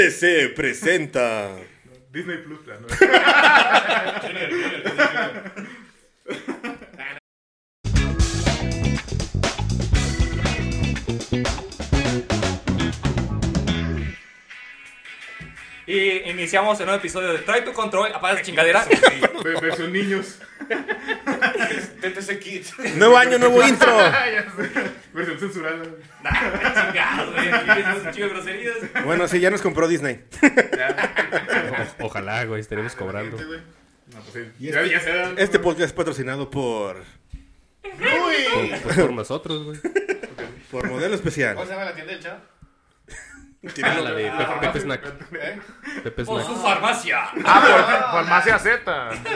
TTC presenta. Disney Plus, ¿no? Y iniciamos el nuevo episodio de Trae tu control, apaga esa chingadera. Ve- Versión niños. TTC Kids. Nuevo año, nuevo intro. Versión censurada. Nah, chingado, güey. Chingo de groserías. Bueno, sí, ya nos compró Disney. O- ojalá, güey, estaremos cobrando. No, pues sí. Ya, ya se dan. Este podcast es patrocinado por. Por, pues por nosotros, güey. Por modelo especial. ¿Cómo se llama la tienda del chavo? Ah, la de Pepe, Pepe Snack. ¿Eh? Pepe Por Snack. su farmacia. Ah, por farmacia Z.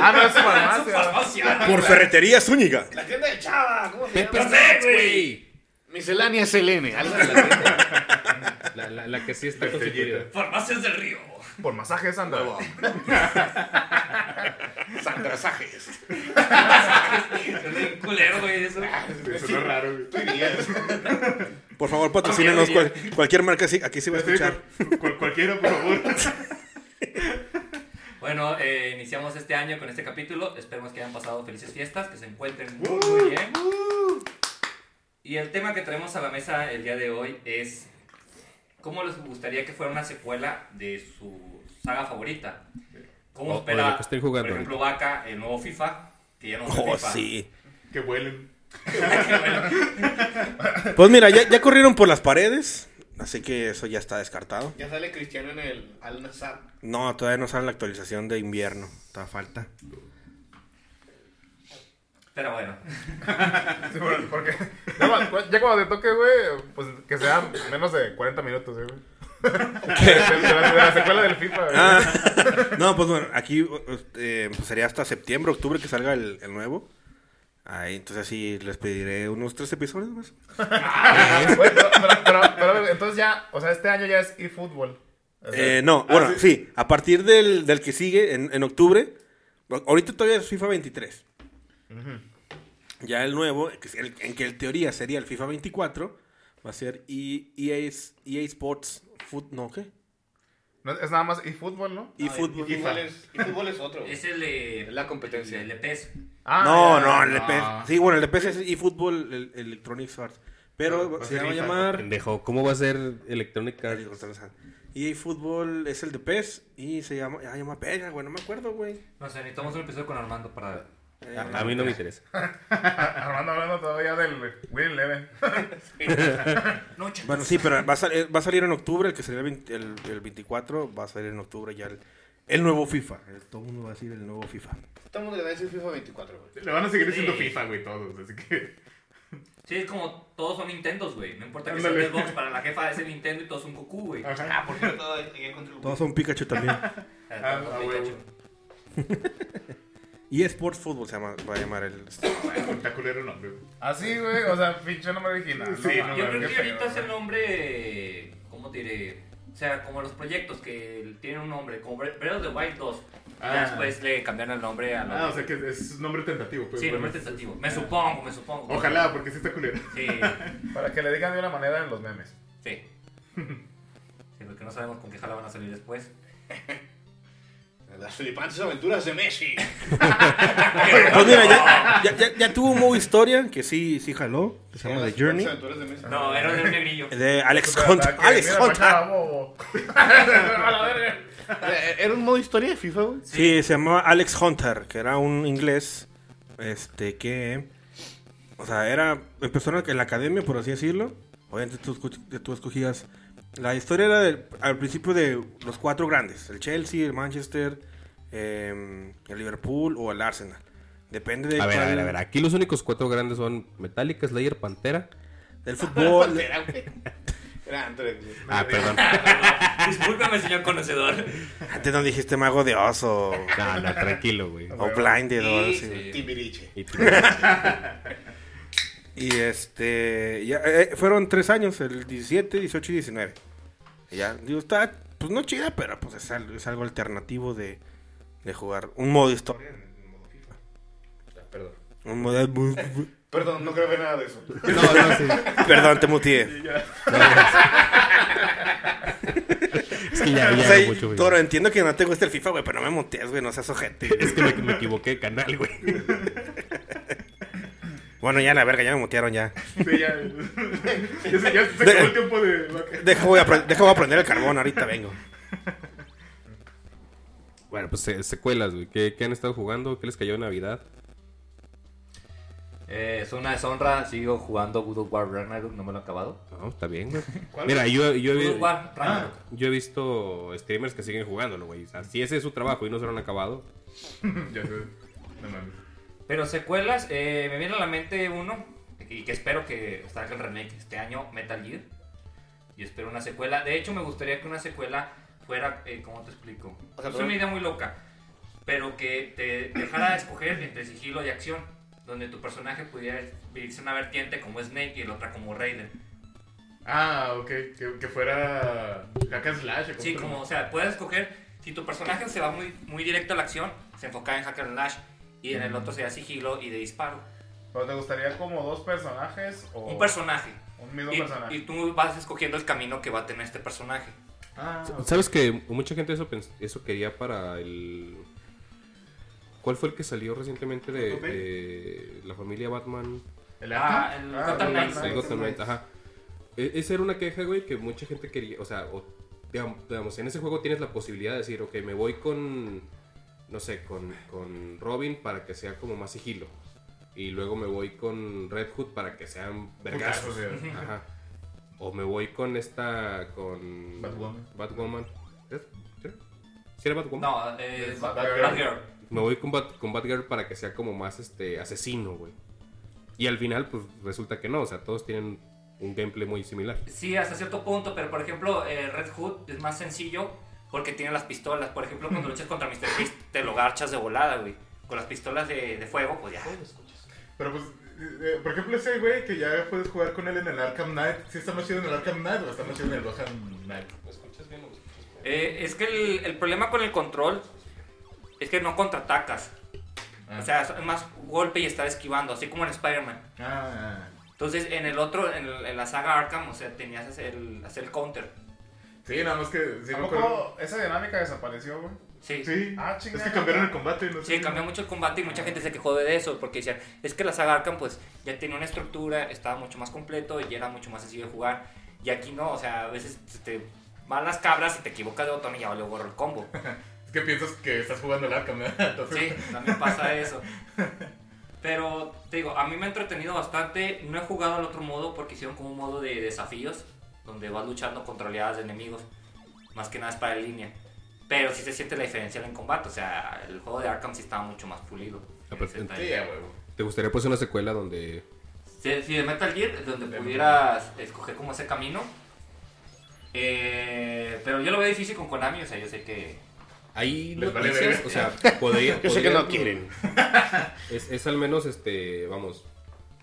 Ah, no es Su farmacia. farmacia. Por Ferretería Zúñiga. La tienda del chava. ¿Cómo se Pepe llama? Snack, güey. Miscelánea Selene. Algo de la. La, la, la que sí está constituida. Farmacias del río. Por masajes anda. Sandrasajes. Es bien culero, güey, eso. Eso no es raro, güey. Por favor, patrocínenos cual- cualquier marca. sí, Aquí se va a escuchar. Cual- cualquiera, por favor. Bueno, eh, iniciamos este año con este capítulo. Esperemos que hayan pasado felices fiestas, que se encuentren muy, muy bien. Y el tema que traemos a la mesa el día de hoy es cómo les gustaría que fuera una secuela de su saga favorita. ¿Cómo O- o espera, lo que jugando por ejemplo, Vaca, el nuevo FIFA? Que ya no es Oh, FIFA. sí. Que vuelen. Pues mira, ya, ya corrieron por las paredes. Así que eso ya está descartado. Ya sale Cristiano en el Al Nassr. No, todavía no sale la actualización de invierno. Está falta. Pero bueno, Sí, bueno, porque ya, ya cuando te toque, güey, pues que sean menos de 40 minutos, güey. De, de la, de la secuela del FIFA, güey. Ah, no, pues bueno, aquí eh, pues sería hasta septiembre, octubre que salga el, el nuevo. Ahí, entonces sí les pediré unos tres episodios más. Güey, pero, pero, pero, pero, a ver, entonces ya, o sea, este año ya es eFootball. O sea, Eh, no, ah, bueno, sí. sí. a partir del, del que sigue, en, en octubre, ahorita todavía es FIFA 23. Ya el nuevo, el- en que en teoría sería el FIFA 24, va a ser E- EA, EA Sports Foot, no, ¿qué? no, es nada más eFootball, ¿no? Y fútbol. Y fútbol es, y fútbol es otro. es el de... Es la competencia. El de PES. Ah, no, ya, no, ya. el de PS. Sí, bueno, el de PS es eFootball el, Electronic Arts. Pero Ah, va a se va a llamar. Pendejo, ¿cómo va a ser electrónica? EA Fútbol es el de PES y se llama. Ah, llama PES, güey, no me acuerdo, güey. No sé, necesitamos un episodio con Armando para... Eh, A, a mí no me interesa. Armando hablando todavía del Win Eleven. Bueno, sí, pero va a, sal- eh, va a salir en octubre, el que sería el, 20 el, el 24, va a salir en octubre ya el, el nuevo FIFA. El- todo el mundo va a decir el nuevo FIFA. Todo el mundo le va a decir FIFA 24, güey. Le van a seguir diciendo Sí. FIFA, güey, todos. Así que. Sí, es como todos son Nintendos, güey. No importa que sea el Xbox para la jefa es el Nintendo y todos son Goku, güey. Ajá. Ah, por cierto, todo Todos son Pikachu también. Ah, Ah, todos ah, Pikachu. Huevo. y Sports Football se llama, va a llamar el. Está culero el nombre. Así, güey, o sea, pinche nombre original. Sí, no, Yo creo que ahorita es el nombre, ¿cómo te diré? O sea, como los proyectos que tienen un nombre, como Bre- Breath of the Wild 2. Ah. Ya después le cambiaron el nombre a Ah, o sea que es nombre tentativo, pues. sí, nombre tentativo. Me supongo, me supongo. Ojalá, porque sí está culero. Sí, Para que le digan de una manera en los memes. sí. Sí, porque no sabemos con qué jala van a salir después. Las flipantes aventuras de Messi. Pues mira, ya, ya, ya- ya tuvo un modo historia que sí, sí jaló. Que se llama The Journey. flipantes aventuras de Messi. No, era de un negrillo. De Alex que, Alex mira, Hunt. machada, bobo. A la verga. Eh, ¿Era un modo historia de FIFA, güey? Sí, se llamaba Alex Hunter, que era un inglés, este, que, o sea, era, empezó en la- en la academia, por así decirlo, obviamente tú, tú escogías, la historia era del- al principio de los cuatro grandes, el Chelsea, el Manchester, eh, el Liverpool o el Arsenal, depende de A ver, a ver, a ver. Aquí los únicos cuatro grandes son Metallica, Slayer, Pantera. del fútbol, Pantera, güey. Era güey. Ah, perdón. Discúlpeme, señor conocedor. Antes no dijiste mago de oso. No, no, tranquilo, güey. O blinded o algo Sí, así. sí. Timbiriche. Y tú- Y este. Ya, eh, fueron tres años, el 17, 18 y 19. Y ya, digo, está, pues no chida, pero pues es algo, es algo alternativo de, de jugar. Un modo historia. en modo FIFA. Perdón. Un modo. Perdón, no creo ver nada de eso. No, no, sí. Perdón, te mutié. Es que ya, O ya sea, era mucho, güey. Toro, entiendo que no te gusta el FIFA, güey, pero no me mutees, güey, no seas ojete. Es que me, me equivoqué de canal, güey. Bueno, ya la verga, ya me mutearon ya. Sí, ya. ya se, ya se De- acabó el tiempo de vaca. Deja voy, a, deja voy a prender el carbón, ahorita vengo. Bueno, pues se- secuelas, güey. ¿Qué, ¿Qué han estado jugando? ¿Qué les cayó en Navidad? Eh, es una deshonra, sigo jugando God of War Ragnarok, no me lo he acabado. No, está bien, güey. ¿Cuál? Mira, yo, yo, he- War Ragnarok. yo he visto streamers que siguen jugándolo, güey. O sea, si ese es su trabajo y no se lo han acabado. Ya sé. No mames. Pero secuelas, eh, me viene a la mente uno, y que espero que salga el remake este año, Metal Gear. Y espero una secuela. De hecho, me gustaría que una secuela fuera, eh, ¿cómo te explico? O sea, es una idea muy loca, pero que te dejara escoger entre sigilo y acción, donde tu personaje pudiera irse una vertiente como Snake y el otra como Raiden. Ah, ok. Que, que fuera hack and slash. ¿o cómo Sí, como, o sea, puedes escoger, si tu personaje se va muy, muy directo a la acción, se enfoca en Hack and Slash, y en el otro sería sigilo y de disparo. ¿Pero te gustaría como dos personajes o Un personaje. un mismo Y, personaje? y tú vas escogiendo el camino que va a tener este personaje. Ah. ¿Sabes que mucha gente eso, pens- eso quería para el... ¿Cuál fue el que salió recientemente de, de la familia Batman? ¿El Ah, el Ah, Gotham el Knights. El Gotham ajá. E- esa era una queja, güey, que mucha gente quería, o sea, o, digam- digamos, en ese juego tienes la posibilidad de decir, ok, me voy con, no sé, con, con Robin para que sea como más sigilo. Y luego me voy con Red Hood para que sean vergazos. Ajá. O me voy con esta, con... Batwoman. Batwoman. ¿Es? ¿Sí? ¿Sí era Batwoman? No, eh, Es Bat- Batgirl. Batgirl. Me voy con, Bat, con Batgirl para que sea como más este asesino, güey. Y al final, pues resulta que no, o sea, todos tienen un gameplay muy similar. Sí, hasta cierto punto, pero por ejemplo, eh, Red Hood es más sencillo porque tiene las pistolas. Por ejemplo, cuando luchas contra Mr. Beast, te lo garchas de volada, güey. Con las pistolas de, de fuego, pues ya. Pero pues, eh, por ejemplo, ese güey que ya puedes jugar con él en el Arkham Knight. ¿Sí está más chido en el Arkham Knight o está más chido en el Gotham Knight? Eh, es que el, el problema con el control es que no contraatacas. Ah. O sea, es más golpe y estar esquivando, así como en Spider-Man. Ah, Entonces, en el otro, en, el- en la saga Arkham, o sea, tenías hacer el, hacer el counter. Sí, nada más que sí ¿A me acuerdo. poco esa dinámica desapareció, güey? Sí. Sí, Ah, es chingada. que cambiaron el combate. No Sí, sé. cambió mucho el combate y mucha gente se quejó de eso porque decían, es que la saga Arkham pues ya tenía una estructura, estaba mucho más completo y era mucho más sencillo de jugar. Y aquí no, o sea, a veces te van las cabras y te equivocas de botón y ya le borro el combo. Es que piensas que estás jugando el Arkham, Sí, también pasa eso. Pero te digo, a mí me ha entretenido bastante. No he jugado al otro modo porque hicieron como un modo de desafíos donde vas luchando contra oleadas de enemigos. Más que nada es para en línea. Pero sí se siente la diferencia en el combate. O sea, el juego de Arkham sí estaba mucho más pulido. Ah, huevo. ¿Te gustaría pues una secuela donde Sí, sí, de Metal Gear, donde pudieras escoger como ese camino. Eh, pero yo lo veo difícil con Konami, o sea, yo sé que... hay Les vale o sea, podría, Yo sé que no quieren. Es, es al menos, este, vamos,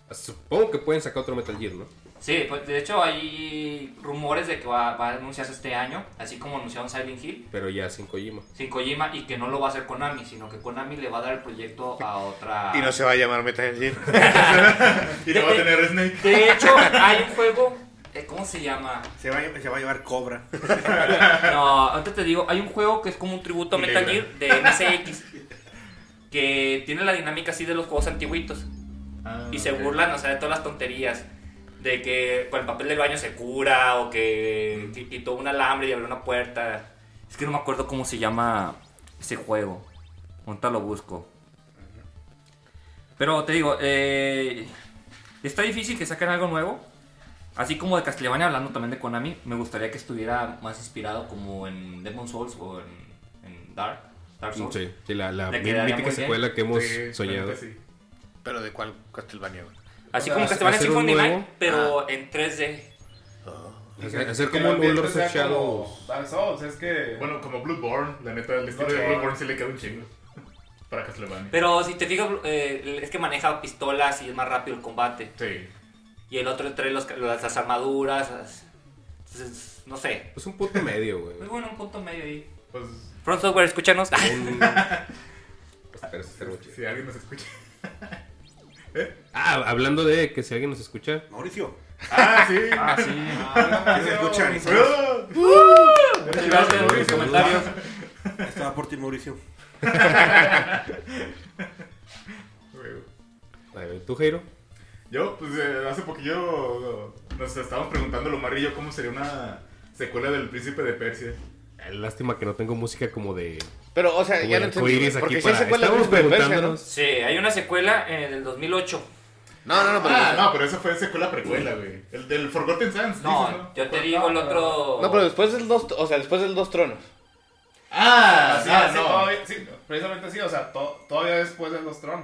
supongo que pueden sacar otro Metal Gear, ¿no? Sí, pues de hecho hay rumores de que va, va a anunciarse este año, así como anunciaron Silent Hill, Pero ya sin Kojima. sin Kojima, y que no lo va a hacer Konami, sino que Konami le va a dar el proyecto a otra... Y no se va a llamar Metal Gear. Y no va a tener Snake. De hecho, hay un juego... eh, ¿Cómo se llama? Se va, a, se va a llevar Cobra. No, antes te digo, hay un juego que es como un tributo a Metal Gear de MSX. Que tiene la dinámica así de los juegos antiguitos. Ah, Y se burlan, o sea, de todas las tonterías. De que con el papel del baño se cura, o que qui- quitó un alambre y abrió una puerta. Es que no me acuerdo cómo se llama ese juego. Ahorita lo busco. Pero te digo, eh, está difícil que saquen algo nuevo. Así como de Castlevania, hablando también de Konami, me gustaría que estuviera más inspirado como en Demon Souls o en, en Dark, Dark Souls. Sí, sí, la, mítica secuela que hemos Sí, soñado. sí. Pero ¿de cuál Castlevania? güey? Así O sea, como Castlevania hacer un Symphony nuevo- Night, pero en 3D. Hacer- hacer como el un Lords of como Shadows. Souls, es que... Bueno, como Bloodborne, la neta, el estilo de Bloodborne. Sí le queda un chingo. Para Castlevania. Pero si te fijas, eh, es que maneja pistolas y es más rápido el combate. Sí. Y el otro trae los, las, las armaduras. las- entonces, no sé. Es un punto medio, güey. Es bueno, un punto medio ahí. Pues, Front Software, escúchanos. Un- espera, mucho. si alguien nos escucha. Ah, hablando de que si alguien nos escucha, Mauricio. Ah, sí. ah, sí. ¿Qué se escuchan? ¡Ah! Muchas gracias por los comentarios. Estaba por ti, Mauricio. tú, Jairo. Yo, pues eh, hace poquillo nos estábamos preguntando lo y yo cómo sería una secuela del Príncipe de Persia. Lástima que no tengo música como de. Pero, o sea, como ya no entendí. Porque si hay secuela de preguntándonos. Sí, hay una secuela en el 2008. No, no, no, pero... Ah, no, pero esa fue secuela precuela, güey. El del Forgotten Sands. No, dices, yo te digo el otro. No, pero después del dos, o sea, después del dos tronos. Ah, sí, ah, sí, no. todavía, sí, precisamente sí, o sea, to- todavía después de los Tron.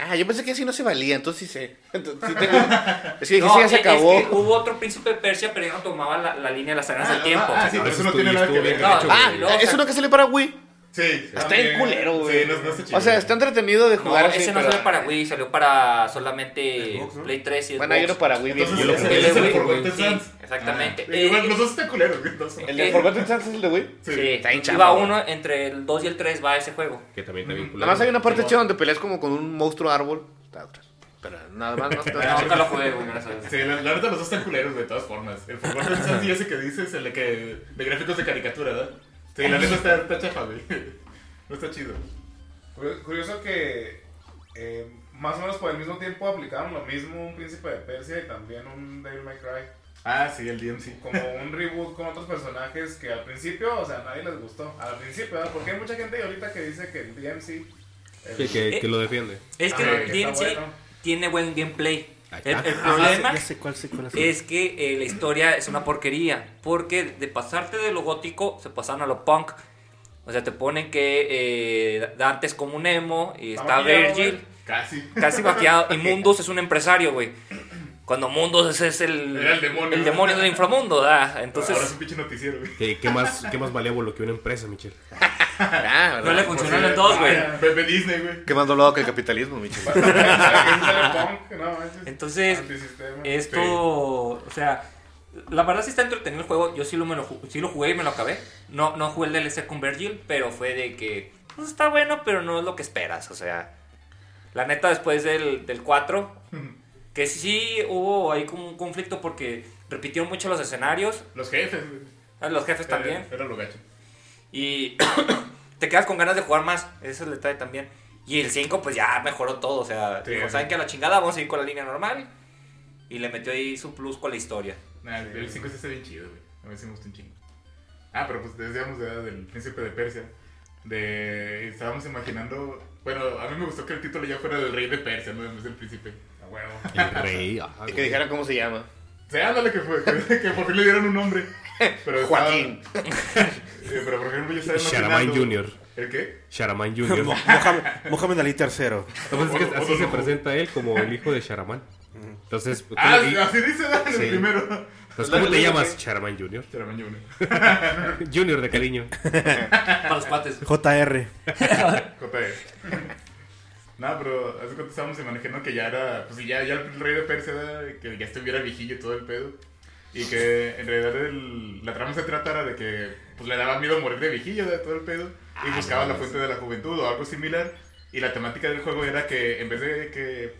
Ah, yo pensé que así no se valía, entonces sí sé. Entonces, sí tengo... Es que No, ese ya se es- acabó. Es que hubo otro príncipe de Persia, pero ya no tomaba la, la línea de las arenas del tiempo. Ah, sí, pero eso no tiene nada que ver. No, Ah, es uno que sale para Wii. Sí. Está bien culero, güey. Sí, no, no está chido. O sea, está entretenido de No, jugar. así, ese no pero- salió para Wii, salió para solamente Xbox, ¿no? Play 3 y Xbox. Bueno, hay uno para Wii. bien Entonces, culero. El de Wii, Forgotten sí, Sands. exactamente. Ah, Eh, los dos están culeros, güey. ¿El de Forgotten Sands es el de Wii? Sí, Está iba chafa, güey. uno entre el 2 y el 3 va ese juego. Que también está bien Nada más hay una parte Sí, chida donde peleas como con un monstruo árbol. Está otra. Pero nada más no está. No, nunca lo jugué, güey, gracias. Sí, la, la neta los dos están culeros, de todas formas. El Forgotten Sands y ese que dices, el de, que, de gráficos de caricatura, ¿verdad? Sí, la neta está, está chafa, güey. No está chido. Curio- Curioso que eh, más o menos por el mismo tiempo aplicaron lo mismo un Príncipe de Persia y también un Devil May Cry. Ah, sí, el DMC. Como un reboot con otros personajes que al principio, o sea, a nadie les gustó. Al principio, ¿verdad? Porque hay mucha gente ahorita que dice que el DMC... el- Que, que, que lo defiende. Es que Ah, el DMC bueno. tiene buen gameplay. El, el Ah, problema ya sé cuál secuela es que eh, la historia es una porquería. Porque de pasarte de lo gótico, se pasaron a lo punk. O sea, te ponen que eh, Dante es como un emo y Está está maquillado, Virgil. Casi. Casi maquillado. Y Mundus es un empresario, güey. Cuando Mundus es, es el, Era el demonio. el demonio del inframundo, ¿verdad? Entonces... Ahora es un pinche noticiero, güey. ¿Qué, qué más, ¿Qué más malévolo que una empresa, Michelle? Ah, no le ¿verdad? funcionan en dos, güey. Ah, Bebé Disney, güey. Qué más dolado que el capitalismo, Michel. ¿Sabes que es cyberpunk? No, manches. Entonces. Esto, o sea, la verdad sí está entretenido el juego. Yo sí lo, me lo, sí lo jugué y me lo acabé. No, no jugué el DLC con Virgil, pero fue de que pues, está bueno, pero no es lo que esperas. O sea, la neta, después del, del 4, que sí hubo ahí como un conflicto porque repitieron mucho los escenarios, Los jefes, ah, los jefes también, Era, era lo gacho. y te quedas con ganas de jugar más. Ese es el detalle también. Y el 5, pues ya mejoró todo. O sea, Sí, dijo. ¿saben que a la chingada vamos a ir con la línea normal? Y le metió ahí su plus con la historia. Nah, el- el 5 sí está bien chido, güey. A mí sí me gusta un chingo. Ah, pero pues decíamos de, del príncipe de Persia. De. Estábamos imaginando. Bueno, a mí me gustó que el título ya fuera del rey de Persia, no del príncipe. Huevo. El rey. Y que dijeran cómo se llama. Sea, ándale que fue, que, que por fin le dieron un nombre. Pero estaba- Joaquín. Eh, pero por ejemplo, yo estaba Sharaman imaginando. Jr. ¿El qué? Sharaman Jr. Mo- Mohamed, Ali III. No, pues es que así se presenta él como el hijo de Sharaman. Entonces, ¿cómo- Ah, así dice en el Sí. primero. entonces, ¿cómo te llamas? Sharaman Jr. Sharaman Jr. Junior de cariño. Para los cuates. JR. JE. No, pero hace cuánto estábamos imaginando que ya era, pues ya, ya el rey de Persia, ¿verdad? que ya estuviera viejillo y todo el pedo. Y que en realidad el- la trama se tratara de que pues le daba miedo morir de viejillo, de todo el pedo. Y buscaba la fuente de la juventud o algo similar. Y la temática del juego era que en vez de que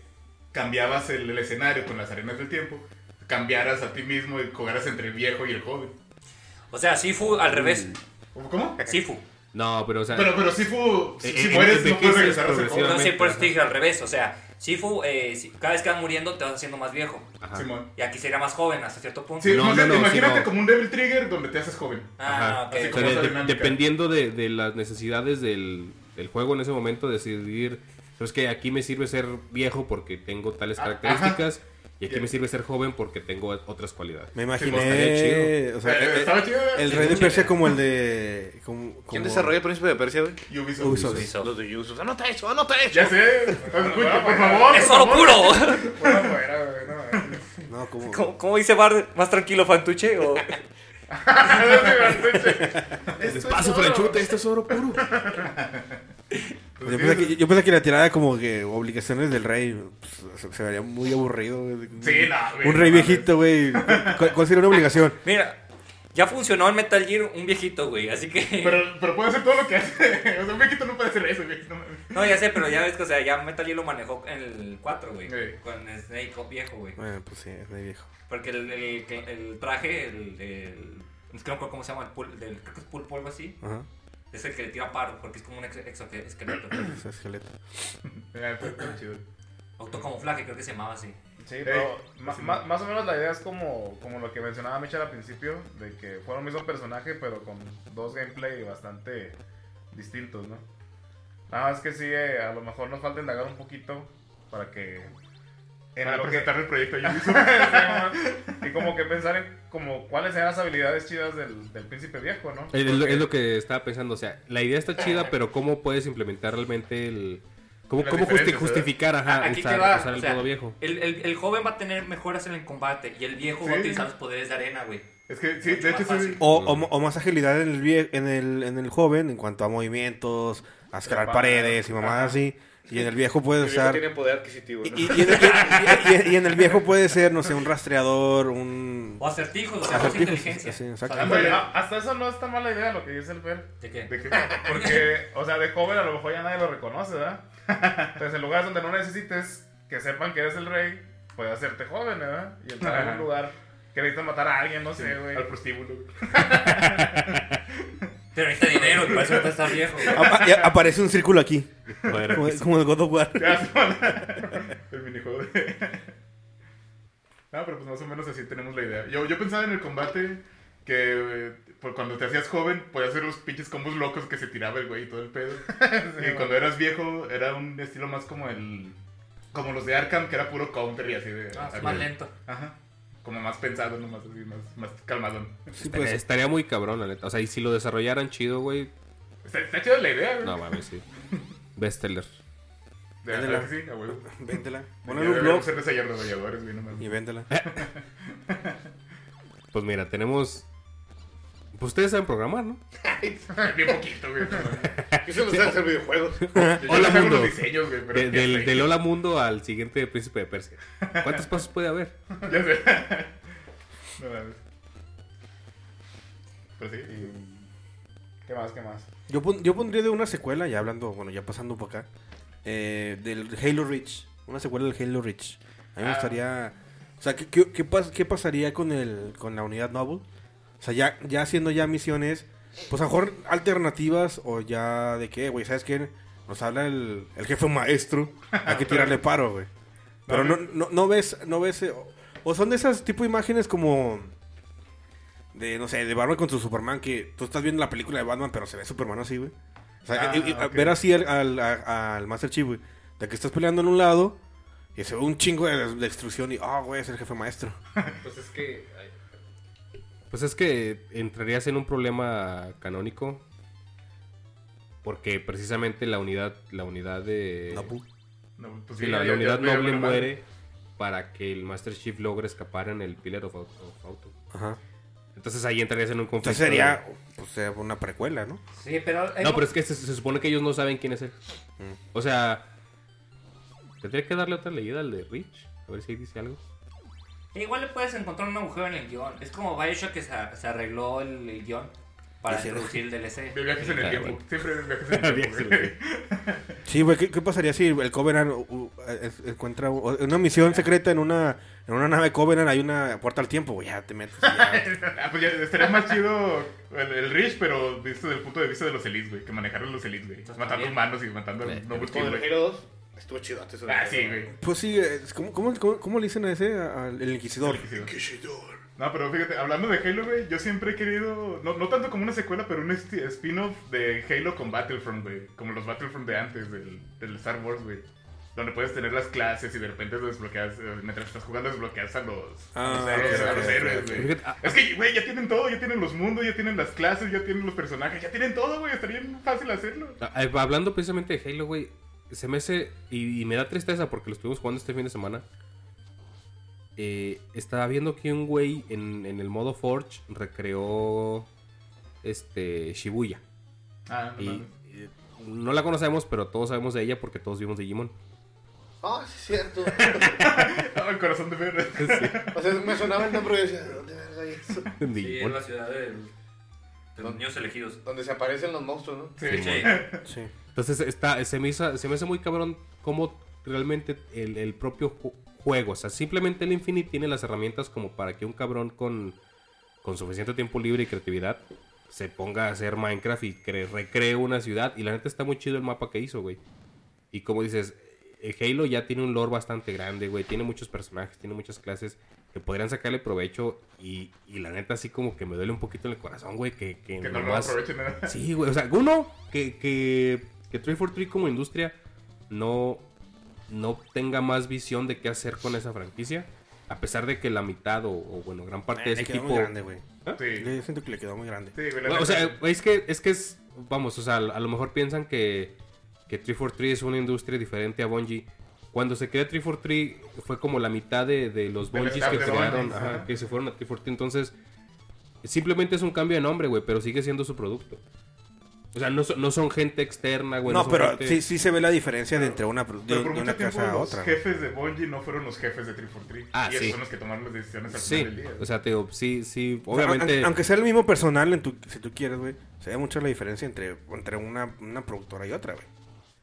cambiabas el, el escenario con las arenas del tiempo, cambiaras a ti mismo y jugaras entre el viejo y el joven. O sea, Sifu al revés. ¿Cómo? Sifu. No, pero o sea. Pero, pero si, fu, si, Eh, si eh, mueres, no puedes regresar a ser joven. No sé, por eso te dije al revés. O sea, Sifu, eh, si- cada vez que vas muriendo te vas haciendo más viejo. Ajá. Simón. Y aquí sería más joven hasta cierto punto. Sí, No, imagínate sino- como un Devil Trigger donde te haces joven. Ah, Ajá. ok. Así O como sea, esa de- dinámica. dependiendo de, de las necesidades del, del juego en ese momento, decidir, es que aquí me sirve ser viejo porque tengo tales Ah, características y aquí me sirve ser joven porque tengo otras cualidades. Me estaría imaginé. O sea, Eh, estaba chido. el rey de Persia como el de. como- ¿Quién como- desarrolla el príncipe de Persia, güey? Ubisoft. Ubisoft. Ubisoft. Los de Yusuf. Anota eso, anota eso. Ya sé. Escucha, por favor. ¡Es favor. puro! No, como... ¿Cómo, cómo dice Bar más tranquilo, Fantuche? O... Despacio, franchute, esto es oro puro. Yo pensé, que, yo pensé que la tirada como que obligaciones del rey pues, se, se vería muy aburrido. güey. Sí, no, güey, Un rey viejito, güey. ¿Cuál, cuál sería una obligación? Mira, ya funcionó en Metal Gear un viejito, güey, así que... Pero, pero puede hacer todo lo que hace. O sea, un viejito no puede hacer eso, güey. No ya sé, pero ya ves que, o sea, ya Metal Gear lo manejó en el 4, güey. Sí. Con Snake viejo, güey. Bueno, pues sí, es muy viejo. Porque el, el, el traje, el, el- es que no me acuerdo cómo se llama, el pul, del, creo que es pulpo o algo así, Ajá, es el que le tira paro, porque es como un ex- exoesqueleto. es esqueleto. Está- está chido. Autocamuflaje, creo que se llamaba así. Sí, pero ma- sí. ma- más o menos la idea es como, como lo que mencionaba Michel al principio, de que fuera un mismo personaje, pero con dos gameplay bastante distintos, ¿no? Nada más que sí, eh, a lo mejor nos falta indagar un poquito para que... En Para que, presentar el proyecto a Ubisoft. y como que pensar en como cuáles eran las habilidades chidas del, del príncipe viejo, ¿no? Es, lo- Porque- es lo que estaba pensando, o sea, la idea está chida, pero ¿cómo puedes implementar realmente el... ¿Cómo, cómo justi- justificar ajá, Aquí usar, te va, usar el o sea, modo viejo? El, el, el joven va a tener mejoras en el combate y el viejo va a utilizar los poderes de arena, güey. Es que, sí, de hecho, sí. O, o, o más agilidad en el, vie- en, el, en el joven en cuanto a movimientos, a escalar paredes y mamadas así. Y en el viejo puede El viejo usar... tiene poder adquisitivo. Y, ¿no? y- y en el, y- y- y en el viejo puede ser, no sé, un rastreador, un... O acertijos, o sea, más Acertijos, inteligencia. sí, exacto. A- hasta eso no está mala idea lo que dice el Fer. ¿De qué? ¿De qué? Porque, o sea, de joven a lo mejor ya nadie lo reconoce, ¿verdad? Entonces, en lugares donde no necesites que sepan que eres el rey, puedes hacerte joven, ¿verdad? Y entrar en Ajá. un lugar que necesitas matar a alguien, no sé, güey. Al prostíbulo. Pero necesita dinero, y para eso está estar viejo. aparece un círculo aquí, como, como el God of War. Ya. El minijuego de... No, pero pues más o menos así tenemos la idea. Yo, yo pensaba en el combate que eh, por cuando te hacías joven podías hacer los pinches combos locos que se tiraba el güey y todo el pedo. y cuando eras viejo era un estilo más como el... Como los de Arkham, que era puro counter y así de... Ah, es más lento. Ajá. Como más pensado, ¿no? Más así, más, más calmadón. Sí, pues, Estaría muy cabrón, la neta. O sea, y si lo desarrollaran chido, güey. Está, está chida la idea, güey. No mames, sí. Bestseller. De verdad Véndela. que sí, a huevo. véndela. Ponle un blog deberíamos ser desarrolladores, güey, no mames. y véndela. Pues mira, tenemos. Pues ustedes saben programar, ¿no? Bien poquito, güey. ¿Qué se nos hacer videojuegos? Yo Hola, mundo. los diseños, güey, pero De- ya del, sé. del Hola Mundo al siguiente Príncipe de Persia. ¿Cuántos pasos puede haber? Ya sé. No mames. Pero sí. ¿Qué más, qué más? Yo, pon- yo pondría de una secuela, ya hablando, bueno, ya pasando por acá, eh, del Halo Reach. Una secuela del Halo Reach. A mí me Ah. gustaría... O sea, ¿qué, qué, qué pas- qué pasaría con, el, con la unidad Noble? O sea, ya, ya haciendo ya misiones, pues a lo mejor alternativas o ya de qué, güey, ¿sabes qué? Nos habla el, el jefe maestro, hay que tirarle paro, güey. Pero no, no, no ves, no ves, eh, o, o son de esas tipo de imágenes como de, no sé, de Batman contra Superman, que tú estás viendo la película de Batman, pero se ve Superman así, güey. O sea, Ah, y- ver así al, al, Master Chief, güey, de que estás peleando en un lado y se ve un chingo de destrucción y, ah, güey, es el jefe maestro. Pues es que. Pues es que entrarías en un problema canónico. Porque precisamente la unidad, la unidad de. Nabu. No, pues sí, sí, la, ya- la ya- unidad ya- ya- noble muere para que el Master Chief logre escapar en el Pillar of Auto. of Auto. Ajá. Entonces ahí entrarías en un conflicto. Entonces sería, pues, eh, una precuela, ¿no? Sí, pero... de- No, pero es que se, se supone que ellos no saben quién es él. O sea, tendría que darle otra leída al de Rich. A ver si ahí dice algo. Igual le puedes encontrar un agujero en el guion. Es como Bioshock que se, se arregló el, el guion para introducir el DLC. De viajes en el tiempo. Siempre viajes en el tiempo. Sí, güey, ¿qué, qué pasaría si el Covenant uh, uh, encuentra una misión secreta en una, en una nave Covenant? Hay una puerta al tiempo, güey, ya te metes. ya. Ah, pues ya estaría más chido el, el Rich, pero visto desde el punto de vista de los elites, güey. Que manejaron los elites, güey. Matando humanos y matando el güey. Halo 2. Estuvo chido antes. Ah, sí, güey. Pues sí, es- ¿cómo, cómo, cómo, cómo le dicen a ese? Al el Inquisidor. No, pero fíjate, hablando de Halo, güey, yo siempre he querido, no, no tanto como una secuela, pero un spin-off de Halo con Battlefront, güey. Como los Battlefront de antes, del, del Star Wars, güey. Donde puedes tener las clases y de repente desbloqueas, eh, mientras estás jugando desbloqueas a los, héroes, a los güey. Es que, güey, ya tienen todo, ya tienen los mundos, ya tienen las clases, ya tienen los personajes, ya tienen todo, güey. Estaría bien fácil hacerlo. Ah, eh, Hablando precisamente de Halo, güey, se me hace. Y, y me da tristeza porque lo estuvimos jugando este fin de semana. eh, estaba viendo que un güey en, en el modo Forge recreó este Shibuya. Ah, no Y, no la conocemos, pero todos sabemos de ella porque todos vimos Digimon. Ah, sí, es cierto. Ah, el corazón de perro. O sea, me sonaba el nombre y decía, ¿de dónde verga eso? Sí, es Digimon. la ciudad del- de los niños elegidos. Donde se aparecen los monstruos, ¿no? Sí, Sí. Sí. Entonces está, se, me hizo, se me hace muy cabrón cómo realmente el, el propio ju- juego, o sea, simplemente el Infinite tiene las herramientas como para que un cabrón con, con suficiente tiempo libre y creatividad se ponga a hacer Minecraft y cre- recree una ciudad. Y la neta está muy chido el mapa que hizo, güey. Y como dices, el Halo ya tiene un lore bastante grande, güey. Tiene muchos personajes, tiene muchas clases que podrían sacarle provecho. Y, y la neta, así como que me duele un poquito en el corazón, güey. Que, que, Que no lo aprovechen nada. Sí, güey. O sea, uno, que, que, que 343 como industria no, no tenga más visión de qué hacer con esa franquicia. A pesar de que la mitad o, o, bueno, gran parte de Le ese quedó equipo. muy grande, güey. Sí, Yo siento que le quedó muy grande. sí, güey. la Bueno, o sea, güey, es que, es que es. Vamos, o sea, a lo mejor piensan que, que 343 es una industria diferente a Bungie. Cuando se crea 343 fue como la mitad de, de los staff que crearon, Bungie, ajá, ajá. que se fueron a 343. Entonces, simplemente es un cambio de nombre, güey, pero sigue siendo su producto. O sea, no, son- no son gente externa, güey. No, pero gente- sí, sí se ve la diferencia de entre una, de, Pero por de una casa a los otra. jefes de Bungie no fueron los jefes de 343. Ah, y esos sí. son los que tomaron las decisiones al Sí, final del día. o sea, te digo, sí, sí, O sea, obviamente. aunque, aunque sea el mismo personal, en tu, si tú quieres, güey, se ve mucho la diferencia entre, entre una, una productora y otra, güey.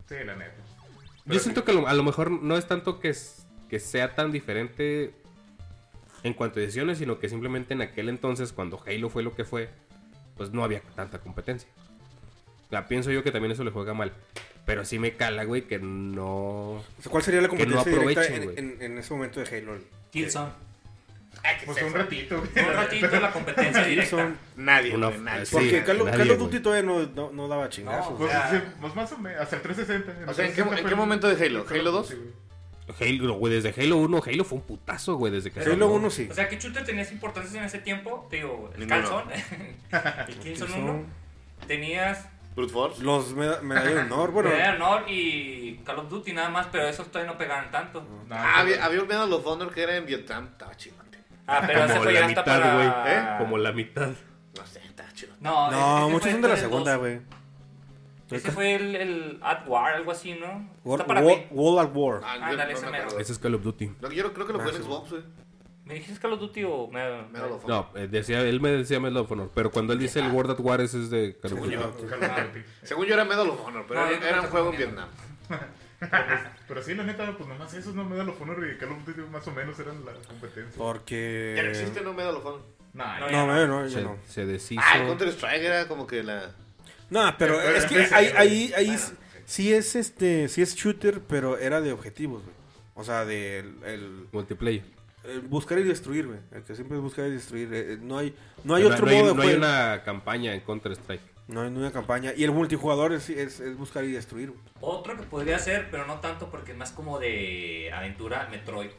Sí, la neta. Yo siento que a lo, a lo mejor no es tanto que, es- que sea tan diferente en cuanto a decisiones, sino que simplemente en aquel entonces, cuando Halo fue lo que fue, pues no había tanta competencia. O sea, pienso yo que también eso le juega mal. Pero sí me cala, güey, que no... O sea, ¿Cuál sería la Que no competencia directa en ese momento de Halo? Killzone. Pues un ratito. Un ratito la competencia directa. Son- Nadie, Una- nadie. sí. Porque Call, of- nadie, güey. Duty todavía no, no, no daba chingazos. No, Pues, Ya. sí, pues más o menos, hasta el 360. O sea, ¿en qué- 360 en qué momento de Halo? ¿Halo Duty, 2? güey. Halo, güey, desde Halo 1, Halo fue un putazo, güey, desde que Halo salió. 1 sí. O sea, ¿qué shooter tenías importancia en ese tiempo? Te digo, el Ninguno. Calzón, el Killzone Son 1. Tenías Brute Force. Los meda- medallas de honor, bueno. Medalla de Honor y Call of Duty nada más, pero esos todavía no pegaban tanto. No, Ah, había, había un Medal of Honor que era en Vietnam. Estaba chido. Ah, pero ese Como fue la ya hasta mitad, para... güey. ¿Eh? Como la mitad. No sé, estaba chido. No, No, muchos fue son de la segunda, güey. Ese fue el, el At War, algo así, ¿no? War, Está para at War. Ah, Ándale, no ese me mero. Ese es Call of Duty. No, yo creo que lo Ah, fue en sí. Xbox, güey. ¿Me dijiste Call of Duty o Medal Medal of Honor. No, eh, decía, él me decía Medal of Honor, pero cuando él dice el World at War, ese es de Call of Duty. Call of Duty. Según yo era Medal of Honor, pero No, era, era un juego en está Vietnam. Pero, pues, pero sí, la neta, pues nomás esos no me da los Honor y Call of Duty más o menos eran la competencia. Porque. Ya no existe, ¿no? Medal of Honor. Nah, No, ya. No, no, no, yo Se, no. se deshizo. Ah, el Counter Strike era como que la. No, pero es que ahí, ahí, ahí sí es este, sí es shooter, pero era de objetivos, güey. O sea, de el, el- Multiplayer. el buscar y destruir, güey. El que siempre es buscar y destruir. Eh, No hay, no hay No, otro no hay, modo de no hay juego. una campaña en Counter Strike. No hay una campaña. Y el multijugador es, es, es buscar y destruir. Otro que podría ser, pero no tanto porque es más como de aventura, Metroid.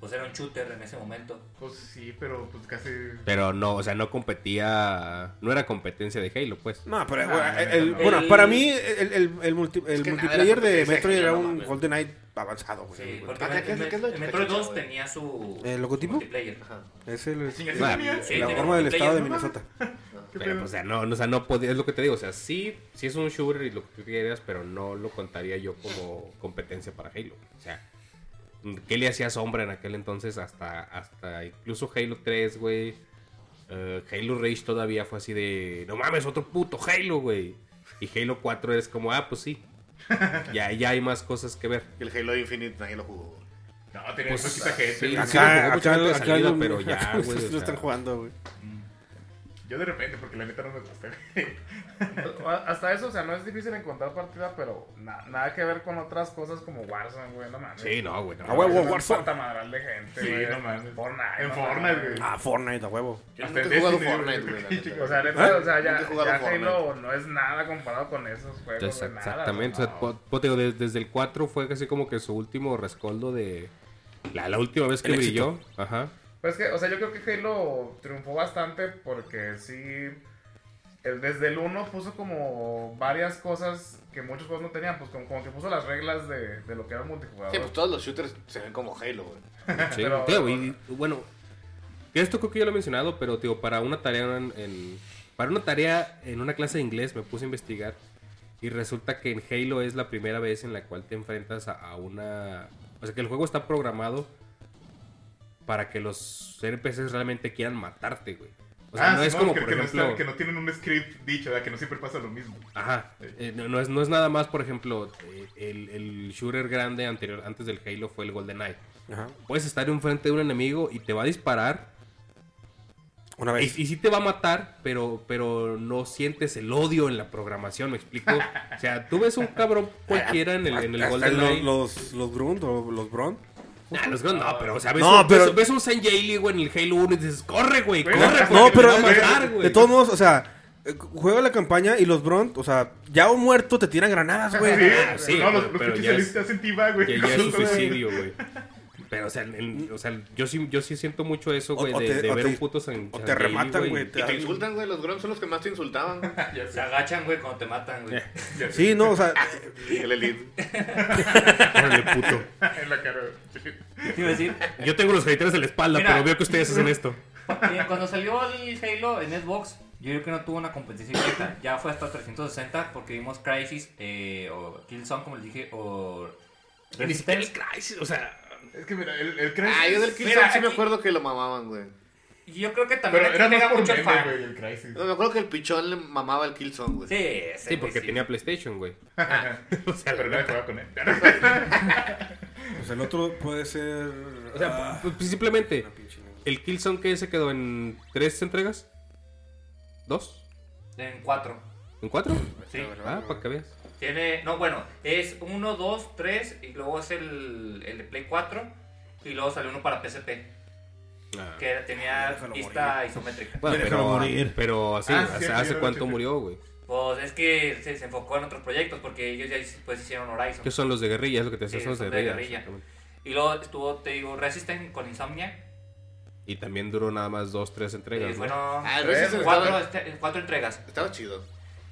Pues era un shooter en ese momento. Pues sí, pero pues casi. Pero no, o sea, no competía. No era competencia de Halo, pues. No, pero No, güey, no, el- no, el- bueno, El- para mí el, el, el, multi- multiplayer de Metroid era no un. Golden Knight avanzado, güey. Sí, güey. porque Ah, ¿qué- qué es- el, qué es lo el Metroid chacha, 2 güey? tenía su ¿El logotipo? multiplayer. Ajá. Es el, sí Ah, tenía. sí, la forma del estado de. Minnesota. ¿Qué Pero, o sea, no, o sea, no podía, es lo que te digo, o sea, sí, sí es un shooter y lo que tú quieras, pero no lo contaría yo como competencia para Halo. O sea, ¿qué le hacía sombra en aquel entonces hasta, hasta incluso Halo 3, güey? Eh, Halo Rage todavía fue así de, no mames, otro puto Halo, güey. Y Halo 4 es como, ah, pues sí. ya, ya hay más cosas que ver. Y el Halo Infinite nadie lo jugó. No, tenía Pues, poquita gente. sí, Acá, acá, acá lo- pero ya, acá güey, lo están jugando, güey. Yo de repente, porque la neta no me gusta. Hasta eso, o sea, no es difícil encontrar partida, pero na- nada que ver con otras cosas como Warzone, güey, no mames. Sí, no, güey. no. A huevo, Warzone. patamadral de gente, Sí, güey. no mames. Fortnite. En no Fortnite, güey. Ah, Fortnite, a huevo. Yo Hasta nunca he jugado Fortnite, güey. neta. O sea, neta, o sea, ya, ya. Halo no es nada comparado con esos juegos. Entonces, güey, nada, exactamente. o sea, desde el 4 fue casi como que su último rescoldo de. La, la última vez que El brilló. Ajá. Pues que, o sea, yo creo que Halo triunfó bastante porque sí. el- desde el 1 puso como varias cosas que muchos juegos no tenían, pues como, como que puso las reglas de, de lo que era el multijugador. Sí, pues todos los shooters se ven como Halo, güey. Sí, Pero- tío, y- y bueno, que esto creo que yo lo he mencionado, pero tío, para una tarea en, en- para una tarea en una clase de inglés me puse a investigar y resulta que en Halo es la primera vez en la cual te enfrentas a, a una, o sea, que el juego está programado para que los NPCs realmente quieran matarte, güey. O sea, ah, no es como que, por que no ejemplo, están- que no tienen un script dicho, ¿verdad? que no siempre pasa lo mismo. Ajá. Sí. Eh, no, no es, no es nada más, por ejemplo, eh, el, el shooter grande anterior, antes del Halo fue el GoldenEye. Ajá. Puedes estar enfrente de un enemigo y te va a disparar. Una Y, vez. y sí te va a matar, pero, pero no sientes el odio en la programación, ¿me explico? O sea, tú ves un cabrón cualquiera en el, en el GoldenEye. los, los, los Grunt o los Bron. Nah, los no, pero o sea, ves, No, un, pero- ves, ves un Saint Jaili, güey, en el Halo 1 y dices, corre, güey, Güey, corre, no, porque pero te va a matar, de, güey. de todos modos, o sea, eh, juega la campaña y los Bron, o sea, ya un muerto te tiran granadas, güey. Sí, Ah, sí, no, los, los pinches ya es- te hacen tiba, güey. Que ya es suicidio, güey. Pero, o sea, o sea, yo sí, yo sí siento mucho eso, güey, de, te- de o ver te- un puto San o te rematan, güey, te- Y te insultan, güey. Los Grunts son los que más te insultaban. Se agachan, güey, cuando te matan, güey. Sí, no, o sea, El Elite. Órale, puto. en la cara. Te iba a decir, Yo tengo los haters en la espalda, Mira. pero veo que ustedes hacen esto. cuando salió el Halo en Xbox, yo creo que no tuvo una competencia directa. Ya fue hasta 360 porque vimos Crisis, eh, o Killzone, como les dije, o Ni siquiera el Resistance. Crisis, o sea... Es que mira, el, el Crysis. Ah, yo del Mira, Killzone sí me aquí- acuerdo que lo mamaban, güey. Y yo creo que también Pero aquí era pega más por mucho el meme, fan. güey, el Crysis. No, me acuerdo que el pichón le mamaba el Killzone, güey. Sí, ese Sí, güey porque sí. tenía PlayStation, güey. o sea, pero nadie jugaba con él. pues el otro puede ser. O sea, ah, p- p- simplemente, una pinche mierda. ¿el Killzone que se quedó en tres entregas? ¿Dos? En cuatro. ¿En cuatro? Sí. Ah, para que veas. Tiene, no, bueno, es 1, 2, 3 y luego es el, el de Play 4 y luego salió uno para PSP que tenía vista isométrica. Bueno, pero, morir. pero sí, Ah, ¿hace, sí, sí, hace cuánto murió, güey? Pues es que se, se enfocó en otros proyectos porque ellos ya pues hicieron Horizon. ¿Qué son los de guerrilla? Es lo que te decía, Sí, son los de guerrilla. guerrilla. Y luego estuvo, te digo, Resistance con Insomnia. Y también duró nada más dos, tres entregas, ¿no? fueron Ah, el Tres, Resistance cuatro, estaba, este- cuatro entregas. estaba chido.